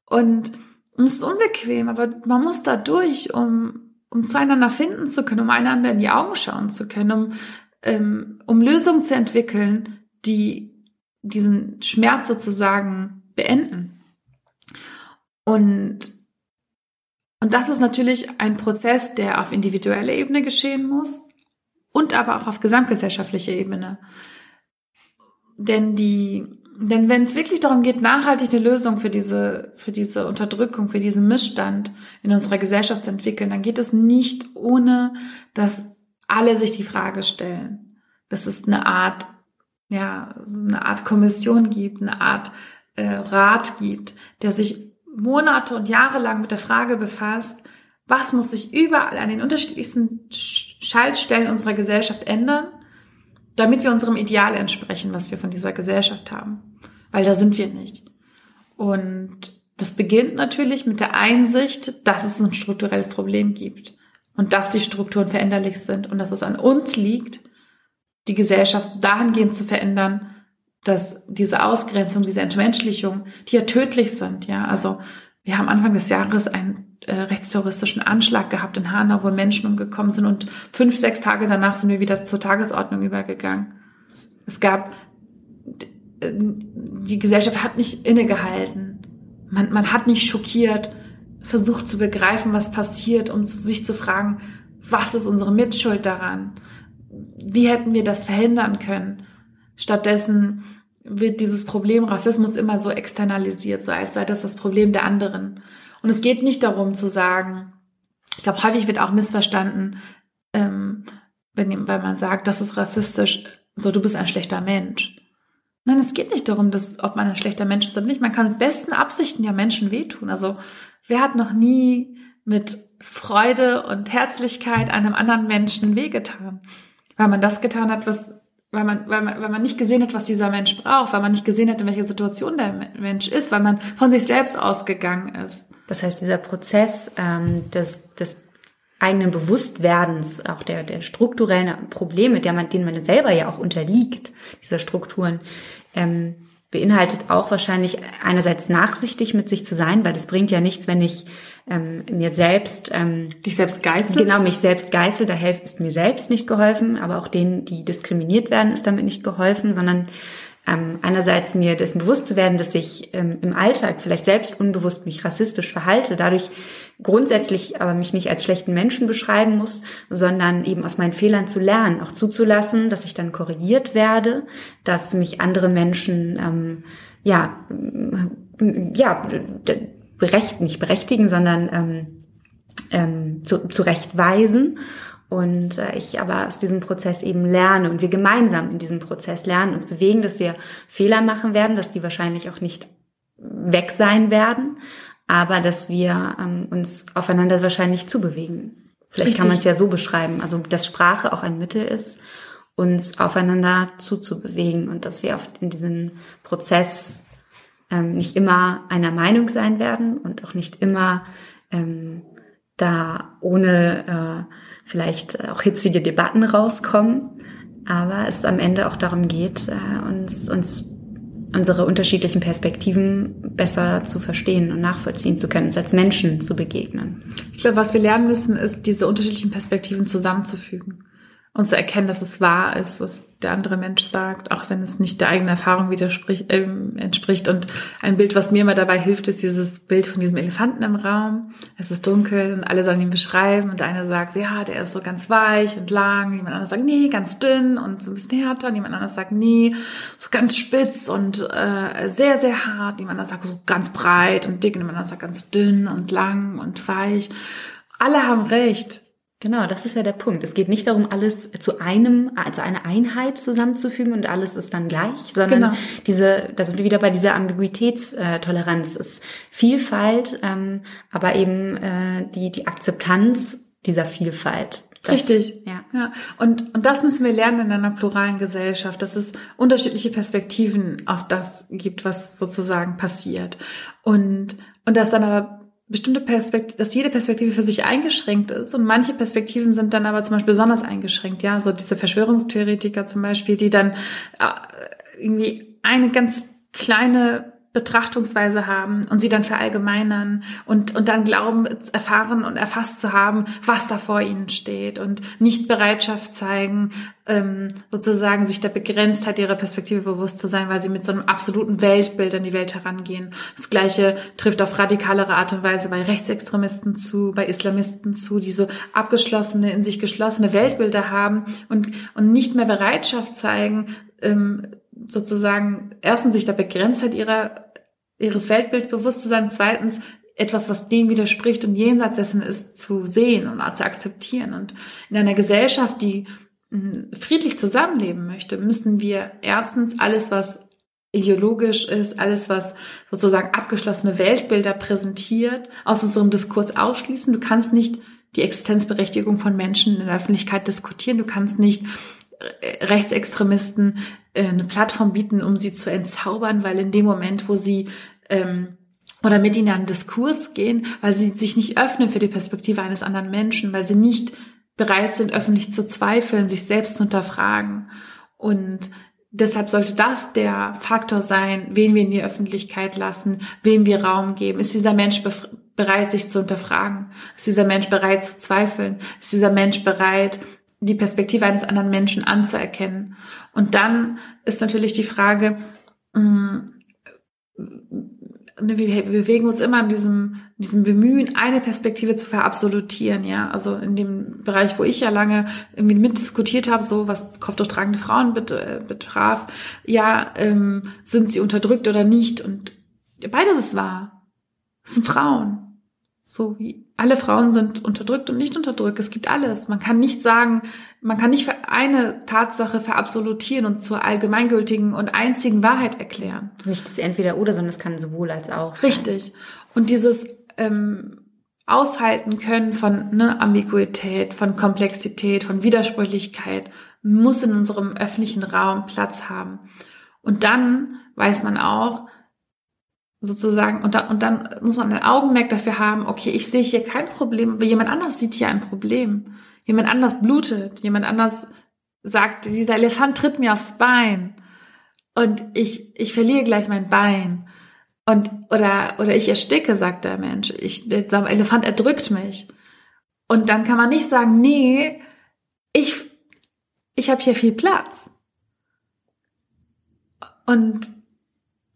Und es ist unbequem, aber man muss da durch, um, um zueinander finden zu können, um einander in die Augen schauen zu können, um, ähm, um Lösungen zu entwickeln, die diesen Schmerz sozusagen beenden. Und, und das ist natürlich ein Prozess, der auf individueller Ebene geschehen muss und aber auch auf gesamtgesellschaftlicher Ebene. Denn die, denn wenn es wirklich darum geht, nachhaltig eine Lösung für diese, für diese Unterdrückung, für diesen Missstand in unserer Gesellschaft zu entwickeln, dann geht es nicht ohne, dass alle sich die Frage stellen. Dass es eine Art, ja, eine Art Kommission gibt, eine Art äh, Rat gibt, der sich Monate und Jahre lang mit der Frage befasst, was muss sich überall an den unterschiedlichsten Schaltstellen unserer Gesellschaft ändern, damit wir unserem Ideal entsprechen, was wir von dieser Gesellschaft haben. Weil da sind wir nicht. Und das beginnt natürlich mit der Einsicht, dass es ein strukturelles Problem gibt und dass die Strukturen veränderlich sind und dass es an uns liegt, die Gesellschaft dahingehend zu verändern, dass diese Ausgrenzung, diese Entmenschlichung, die ja tödlich sind, ja, also wir haben Anfang des Jahres einen äh, rechtsterroristischen Anschlag gehabt in Hanau, wo Menschen umgekommen sind und fünf, sechs Tage danach sind wir wieder zur Tagesordnung übergegangen. Es gab, äh, die Gesellschaft hat nicht innegehalten. Man, man hat nicht schockiert, versucht zu begreifen, was passiert, um sich zu fragen, was ist unsere Mitschuld daran? Wie hätten wir das verhindern können? Stattdessen wird dieses Problem Rassismus immer so externalisiert, so als sei das das Problem der anderen. Und es geht nicht darum zu sagen, ich glaube, häufig wird auch missverstanden, ähm, wenn, weil man sagt, das ist rassistisch, so du bist ein schlechter Mensch. Nein, es geht nicht darum, dass, ob man ein schlechter Mensch ist oder nicht. Man kann mit besten Absichten ja Menschen wehtun. Also wer hat noch nie mit Freude und Herzlichkeit einem anderen Menschen wehgetan? Weil man das getan hat, was weil man, weil man, weil man nicht gesehen hat, was dieser Mensch braucht, weil man nicht gesehen hat, in welcher Situation der Mensch ist, weil man von sich selbst ausgegangen ist. Das heißt, dieser Prozess ähm, des, des eigenen Bewusstwerdens, auch der, der strukturellen Probleme, der man, denen man selber ja auch unterliegt, dieser Strukturen, ähm, beinhaltet auch wahrscheinlich einerseits nachsichtig mit sich zu sein, weil das bringt ja nichts, wenn ich ähm, mir selbst ähm, dich selbst geißel genau mich selbst geißel, da hilft ist mir selbst nicht geholfen, aber auch denen, die diskriminiert werden, ist damit nicht geholfen, sondern ähm, einerseits mir dessen bewusst zu werden, dass ich ähm, im Alltag vielleicht selbst unbewusst mich rassistisch verhalte, dadurch grundsätzlich aber mich nicht als schlechten Menschen beschreiben muss, sondern eben aus meinen Fehlern zu lernen, auch zuzulassen, dass ich dann korrigiert werde, dass mich andere Menschen ähm, ja ja berecht nicht berechtigen, sondern ähm, ähm, zu, zurechtweisen und äh, ich aber aus diesem Prozess eben lerne und wir gemeinsam in diesem Prozess lernen, uns bewegen, dass wir Fehler machen werden, dass die wahrscheinlich auch nicht weg sein werden, aber dass wir ähm, uns aufeinander wahrscheinlich zubewegen. Vielleicht Richtig. kann man es ja so beschreiben, also dass Sprache auch ein Mittel ist, uns aufeinander zuzubewegen und dass wir auf, in diesen Prozess ähm, nicht immer einer Meinung sein werden und auch nicht immer ähm, da ohne äh, vielleicht auch hitzige Debatten rauskommen, aber es am Ende auch darum geht, äh, uns, uns unsere unterschiedlichen Perspektiven besser zu verstehen und nachvollziehen zu können, uns als Menschen zu begegnen. Ich glaube, was wir lernen müssen, ist, diese unterschiedlichen Perspektiven zusammenzufügen und zu erkennen, dass es wahr ist, was der andere Mensch sagt, auch wenn es nicht der eigenen Erfahrung widerspricht, äh, entspricht. Und ein Bild, was mir immer dabei hilft, ist dieses Bild von diesem Elefanten im Raum. Es ist dunkel und alle sollen ihn beschreiben und einer sagt, ja, der ist so ganz weich und lang, jemand anderes sagt, nee, ganz dünn und so ein bisschen härter und jemand anderes sagt, nee, so ganz spitz und äh, sehr, sehr hart, jemand anderes sagt so ganz breit und dick und jemand anderes sagt ganz dünn und lang und weich. Alle haben recht Genau, das ist ja der Punkt. Es geht nicht darum, alles zu einem, also eine Einheit zusammenzufügen und alles ist dann gleich, sondern genau. diese, da sind wir wieder bei dieser Ambiguitätstoleranz, ist Vielfalt, ähm, aber eben äh, die, die Akzeptanz dieser Vielfalt. Das, Richtig. Ja. ja. Und, und das müssen wir lernen in einer pluralen Gesellschaft, dass es unterschiedliche Perspektiven auf das gibt, was sozusagen passiert. Und, und dass dann aber bestimmte Perspektive, dass jede Perspektive für sich eingeschränkt ist und manche Perspektiven sind dann aber zum Beispiel besonders eingeschränkt. Ja, so diese Verschwörungstheoretiker zum Beispiel, die dann äh, irgendwie eine ganz kleine Betrachtungsweise haben und sie dann verallgemeinern und, und dann glauben, erfahren und erfasst zu haben, was da vor ihnen steht und nicht Bereitschaft zeigen, ähm, sozusagen sich der Begrenztheit ihrer Perspektive bewusst zu sein, weil sie mit so einem absoluten Weltbild an die Welt herangehen. Das Gleiche trifft auf radikalere Art und Weise bei Rechtsextremisten zu, bei Islamisten zu, die so abgeschlossene, in sich geschlossene Weltbilder haben und, und nicht mehr Bereitschaft zeigen, ähm, sozusagen erstens sich der Begrenztheit ihrer ihres Weltbilds bewusst zu sein, zweitens etwas, was dem widerspricht und jenseits dessen ist, zu sehen und zu akzeptieren. Und in einer Gesellschaft, die hm, friedlich zusammenleben möchte, müssen wir erstens alles, was ideologisch ist, alles, was sozusagen abgeschlossene Weltbilder präsentiert, aus unserem Diskurs ausschließen. Du kannst nicht die Existenzberechtigung von Menschen in der Öffentlichkeit diskutieren. Du kannst nicht Rechtsextremisten äh, eine Plattform bieten, um sie zu entzaubern, weil in dem Moment, wo sie ähm, oder mit ihnen einen Diskurs gehen, weil sie sich nicht öffnen für die Perspektive eines anderen Menschen, weil sie nicht bereit sind, öffentlich zu zweifeln, sich selbst zu hinterfragen. Und deshalb sollte das der Faktor sein, wen wir in die Öffentlichkeit lassen, wem wir Raum geben. Ist dieser Mensch bereit, sich zu hinterfragen? Ist dieser Mensch bereit zu zweifeln? Ist dieser Mensch bereit, die Perspektive eines anderen Menschen anzuerkennen. Und dann ist natürlich die Frage, mm, ne, wir bewegen uns immer in diesem, diesem Bemühen, eine Perspektive zu verabsolutieren, ja. Also in dem Bereich, wo ich ja lange irgendwie mitdiskutiert habe, so was kopfdurchtragende Frauen äh, betraf, ja, ähm, sind sie unterdrückt oder nicht? Und beides ist wahr. Es sind Frauen. So wie alle Frauen sind unterdrückt und nicht unterdrückt. Es gibt alles. Man kann nicht sagen, man kann nicht für eine Tatsache verabsolutieren und zur allgemeingültigen und einzigen Wahrheit erklären. Nicht das entweder oder, sondern es kann sowohl als auch. Sein. Richtig. Und dieses ähm, Aushalten können von ne, Ambiguität, von Komplexität, von Widersprüchlichkeit muss in unserem öffentlichen Raum Platz haben. Und dann weiß man auch, sozusagen, und dann, und dann muss man ein Augenmerk dafür haben, okay, ich sehe hier kein Problem, aber jemand anders sieht hier ein Problem. Jemand anders blutet, jemand anders sagt, dieser Elefant tritt mir aufs Bein und ich, ich verliere gleich mein Bein. Und, oder, oder ich ersticke, sagt der Mensch. Ich, der Elefant erdrückt mich. Und dann kann man nicht sagen, nee, ich, ich habe hier viel Platz. Und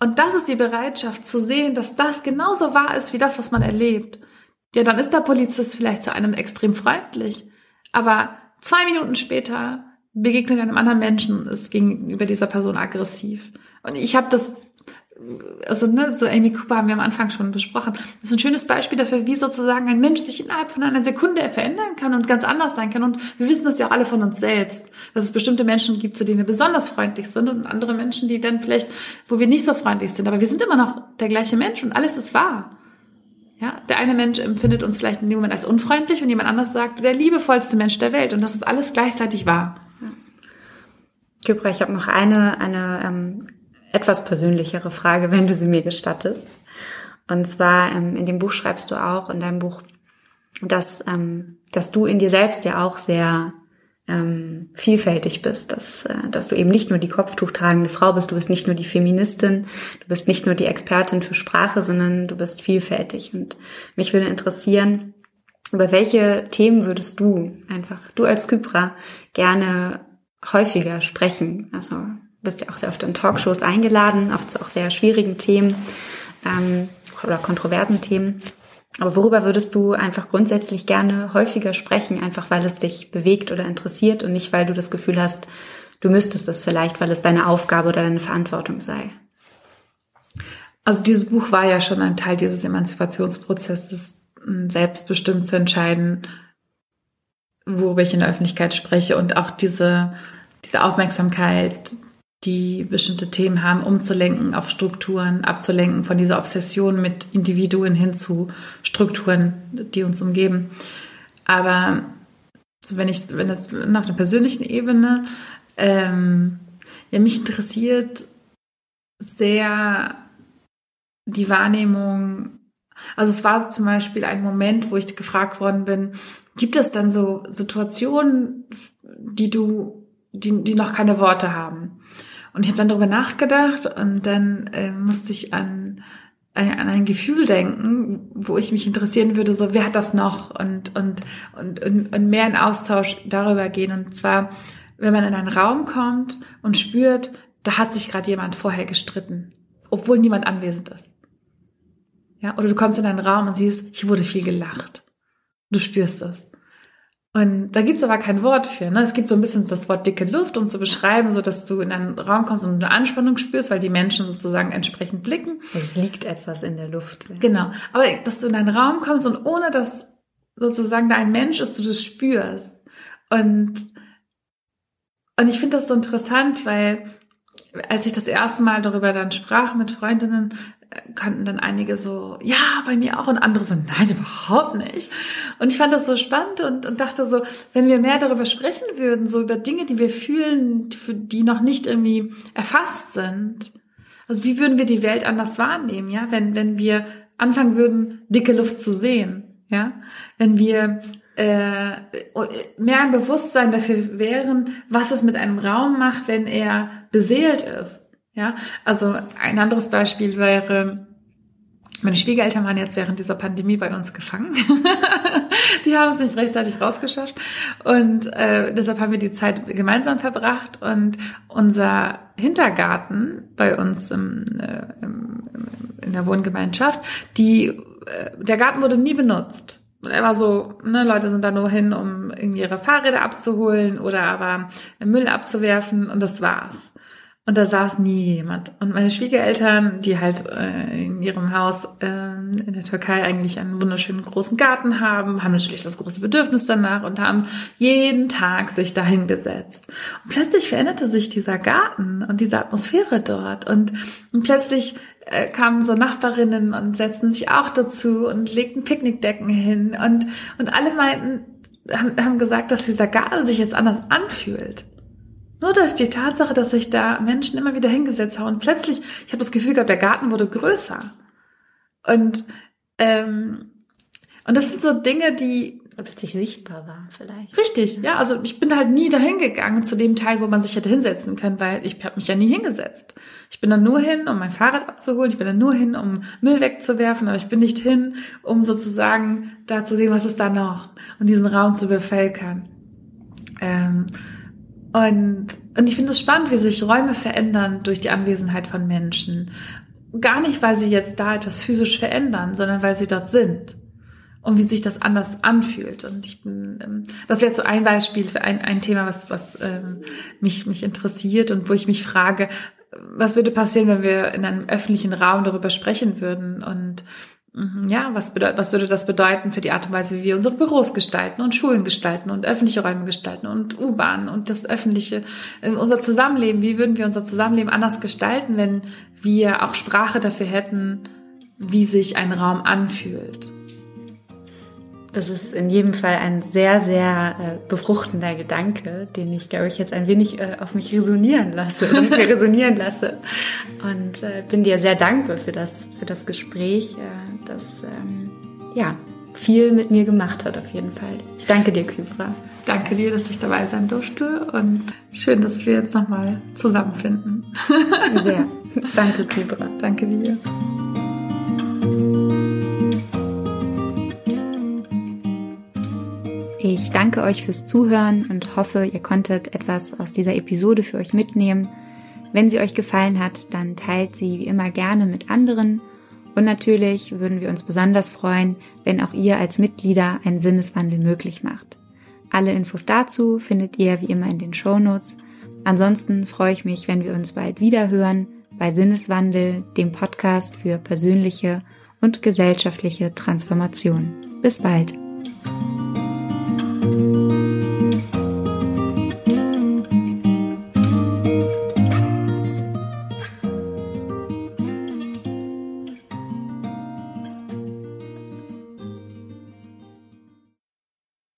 und das ist die Bereitschaft zu sehen, dass das genauso wahr ist wie das, was man erlebt. Ja, dann ist der Polizist vielleicht zu einem extrem freundlich, aber zwei Minuten später begegnet einem anderen Menschen und ist gegenüber dieser Person aggressiv. Und ich habe das also ne, so Amy Cooper haben wir am Anfang schon besprochen. Das ist ein schönes Beispiel dafür, wie sozusagen ein Mensch sich innerhalb von einer Sekunde verändern kann und ganz anders sein kann. Und wir wissen das ja auch alle von uns selbst, dass es bestimmte Menschen gibt, zu denen wir besonders freundlich sind und andere Menschen, die dann vielleicht, wo wir nicht so freundlich sind. Aber wir sind immer noch der gleiche Mensch und alles ist wahr. Ja, der eine Mensch empfindet uns vielleicht in dem Moment als unfreundlich und jemand anders sagt, der liebevollste Mensch der Welt. Und das ist alles gleichzeitig wahr. Kübra, ich habe noch eine, eine ähm, etwas persönlichere Frage, wenn du sie mir gestattest. Und zwar ähm, in dem Buch schreibst du auch, in deinem Buch, dass, ähm, dass du in dir selbst ja auch sehr ähm, vielfältig bist, dass, äh, dass du eben nicht nur die kopftuchtragende Frau bist, du bist nicht nur die Feministin, du bist nicht nur die Expertin für Sprache, sondern du bist vielfältig. Und mich würde interessieren, über welche Themen würdest du einfach, du als Kypra, gerne häufiger sprechen? Also bist ja auch sehr oft in Talkshows eingeladen, oft zu auch sehr schwierigen Themen ähm, oder kontroversen Themen. Aber worüber würdest du einfach grundsätzlich gerne häufiger sprechen, einfach weil es dich bewegt oder interessiert und nicht, weil du das Gefühl hast, du müsstest es vielleicht, weil es deine Aufgabe oder deine Verantwortung sei? Also dieses Buch war ja schon ein Teil dieses Emanzipationsprozesses, selbstbestimmt zu entscheiden, worüber ich in der Öffentlichkeit spreche und auch diese, diese Aufmerksamkeit, die bestimmte Themen haben, umzulenken auf Strukturen, abzulenken von dieser Obsession mit Individuen hin zu Strukturen, die uns umgeben. Aber so wenn ich, wenn das auf einer persönlichen Ebene, ähm, ja, mich interessiert sehr die Wahrnehmung, also es war zum Beispiel ein Moment, wo ich gefragt worden bin, gibt es dann so Situationen, die du, die, die noch keine Worte haben? Und ich habe dann darüber nachgedacht und dann äh, musste ich an, äh, an ein Gefühl denken, wo ich mich interessieren würde, so wer hat das noch und, und, und, und, und mehr in Austausch darüber gehen. Und zwar, wenn man in einen Raum kommt und spürt, da hat sich gerade jemand vorher gestritten, obwohl niemand anwesend ist. Ja, oder du kommst in einen Raum und siehst, hier wurde viel gelacht. Du spürst das. Und da gibt's aber kein Wort für. Ne? Es gibt so ein bisschen das Wort dicke Luft, um zu beschreiben, so dass du in einen Raum kommst und eine Anspannung spürst, weil die Menschen sozusagen entsprechend blicken. Es liegt etwas in der Luft. Ja. Genau. Aber dass du in einen Raum kommst und ohne dass sozusagen da ein Mensch ist, du das spürst. Und, und ich finde das so interessant, weil als ich das erste Mal darüber dann sprach mit Freundinnen, kannten dann einige so, ja, bei mir auch und andere so, nein, überhaupt nicht. Und ich fand das so spannend und, und dachte so, wenn wir mehr darüber sprechen würden, so über Dinge, die wir fühlen, die noch nicht irgendwie erfasst sind. Also wie würden wir die Welt anders wahrnehmen, ja, wenn, wenn wir anfangen würden, dicke Luft zu sehen, ja, wenn wir äh, mehr ein Bewusstsein dafür wären, was es mit einem Raum macht, wenn er beseelt ist ja, also ein anderes Beispiel wäre, meine Schwiegereltern waren jetzt während dieser Pandemie bei uns gefangen. die haben es nicht rechtzeitig rausgeschafft. Und äh, deshalb haben wir die Zeit gemeinsam verbracht. Und unser Hintergarten bei uns im, äh, im, in der Wohngemeinschaft, die, äh, der Garten wurde nie benutzt. Er war so, ne, Leute sind da nur hin, um irgendwie ihre Fahrräder abzuholen oder aber Müll abzuwerfen und das war's. Und da saß nie jemand. Und meine Schwiegereltern, die halt äh, in ihrem Haus äh, in der Türkei eigentlich einen wunderschönen großen Garten haben, haben natürlich das große Bedürfnis danach und haben jeden Tag sich dahin gesetzt. Und plötzlich veränderte sich dieser Garten und diese Atmosphäre dort. Und, und plötzlich äh, kamen so Nachbarinnen und setzten sich auch dazu und legten Picknickdecken hin. Und, und alle meinten, haben, haben gesagt, dass dieser Garten sich jetzt anders anfühlt. Nur dass die Tatsache, dass sich da Menschen immer wieder hingesetzt haben und plötzlich, ich habe das Gefühl gehabt, der Garten wurde größer. Und ähm, und das sind so Dinge, die plötzlich sichtbar waren vielleicht. Richtig, ja. Also ich bin halt nie dahin gegangen zu dem Teil, wo man sich hätte hinsetzen können, weil ich habe mich ja nie hingesetzt. Ich bin dann nur hin, um mein Fahrrad abzuholen. Ich bin dann nur hin, um Müll wegzuwerfen, aber ich bin nicht hin, um sozusagen da zu sehen, was ist da noch und diesen Raum zu bevölkern. Ähm, und, und ich finde es spannend, wie sich Räume verändern durch die Anwesenheit von Menschen. Gar nicht, weil sie jetzt da etwas physisch verändern, sondern weil sie dort sind. Und wie sich das anders anfühlt. Und ich bin, ähm, das wäre so ein Beispiel für ein, ein Thema, was, was ähm, mich, mich interessiert und wo ich mich frage, was würde passieren, wenn wir in einem öffentlichen Raum darüber sprechen würden und ja, was, was würde das bedeuten für die Art und Weise, wie wir unsere Büros gestalten und Schulen gestalten und öffentliche Räume gestalten und U-Bahnen und das öffentliche, unser Zusammenleben, wie würden wir unser Zusammenleben anders gestalten, wenn wir auch Sprache dafür hätten, wie sich ein Raum anfühlt? Das ist in jedem Fall ein sehr, sehr äh, befruchtender Gedanke, den ich, glaube ich, jetzt ein wenig äh, auf mich resonieren lasse, mir resonieren lasse. Und äh, bin dir sehr dankbar für das, für das Gespräch, äh, das ähm, ja viel mit mir gemacht hat, auf jeden Fall. Ich danke dir, Kybra. Danke dir, dass ich dabei sein durfte und schön, dass wir jetzt nochmal zusammenfinden. Sehr. Danke, Kybra. Danke dir. Ich danke euch fürs Zuhören und hoffe, ihr konntet etwas aus dieser Episode für euch mitnehmen. Wenn sie euch gefallen hat, dann teilt sie wie immer gerne mit anderen. Und natürlich würden wir uns besonders freuen, wenn auch ihr als Mitglieder einen Sinneswandel möglich macht. Alle Infos dazu findet ihr wie immer in den Show Notes. Ansonsten freue ich mich, wenn wir uns bald wieder hören bei Sinneswandel, dem Podcast für persönliche und gesellschaftliche Transformation. Bis bald. Thank you.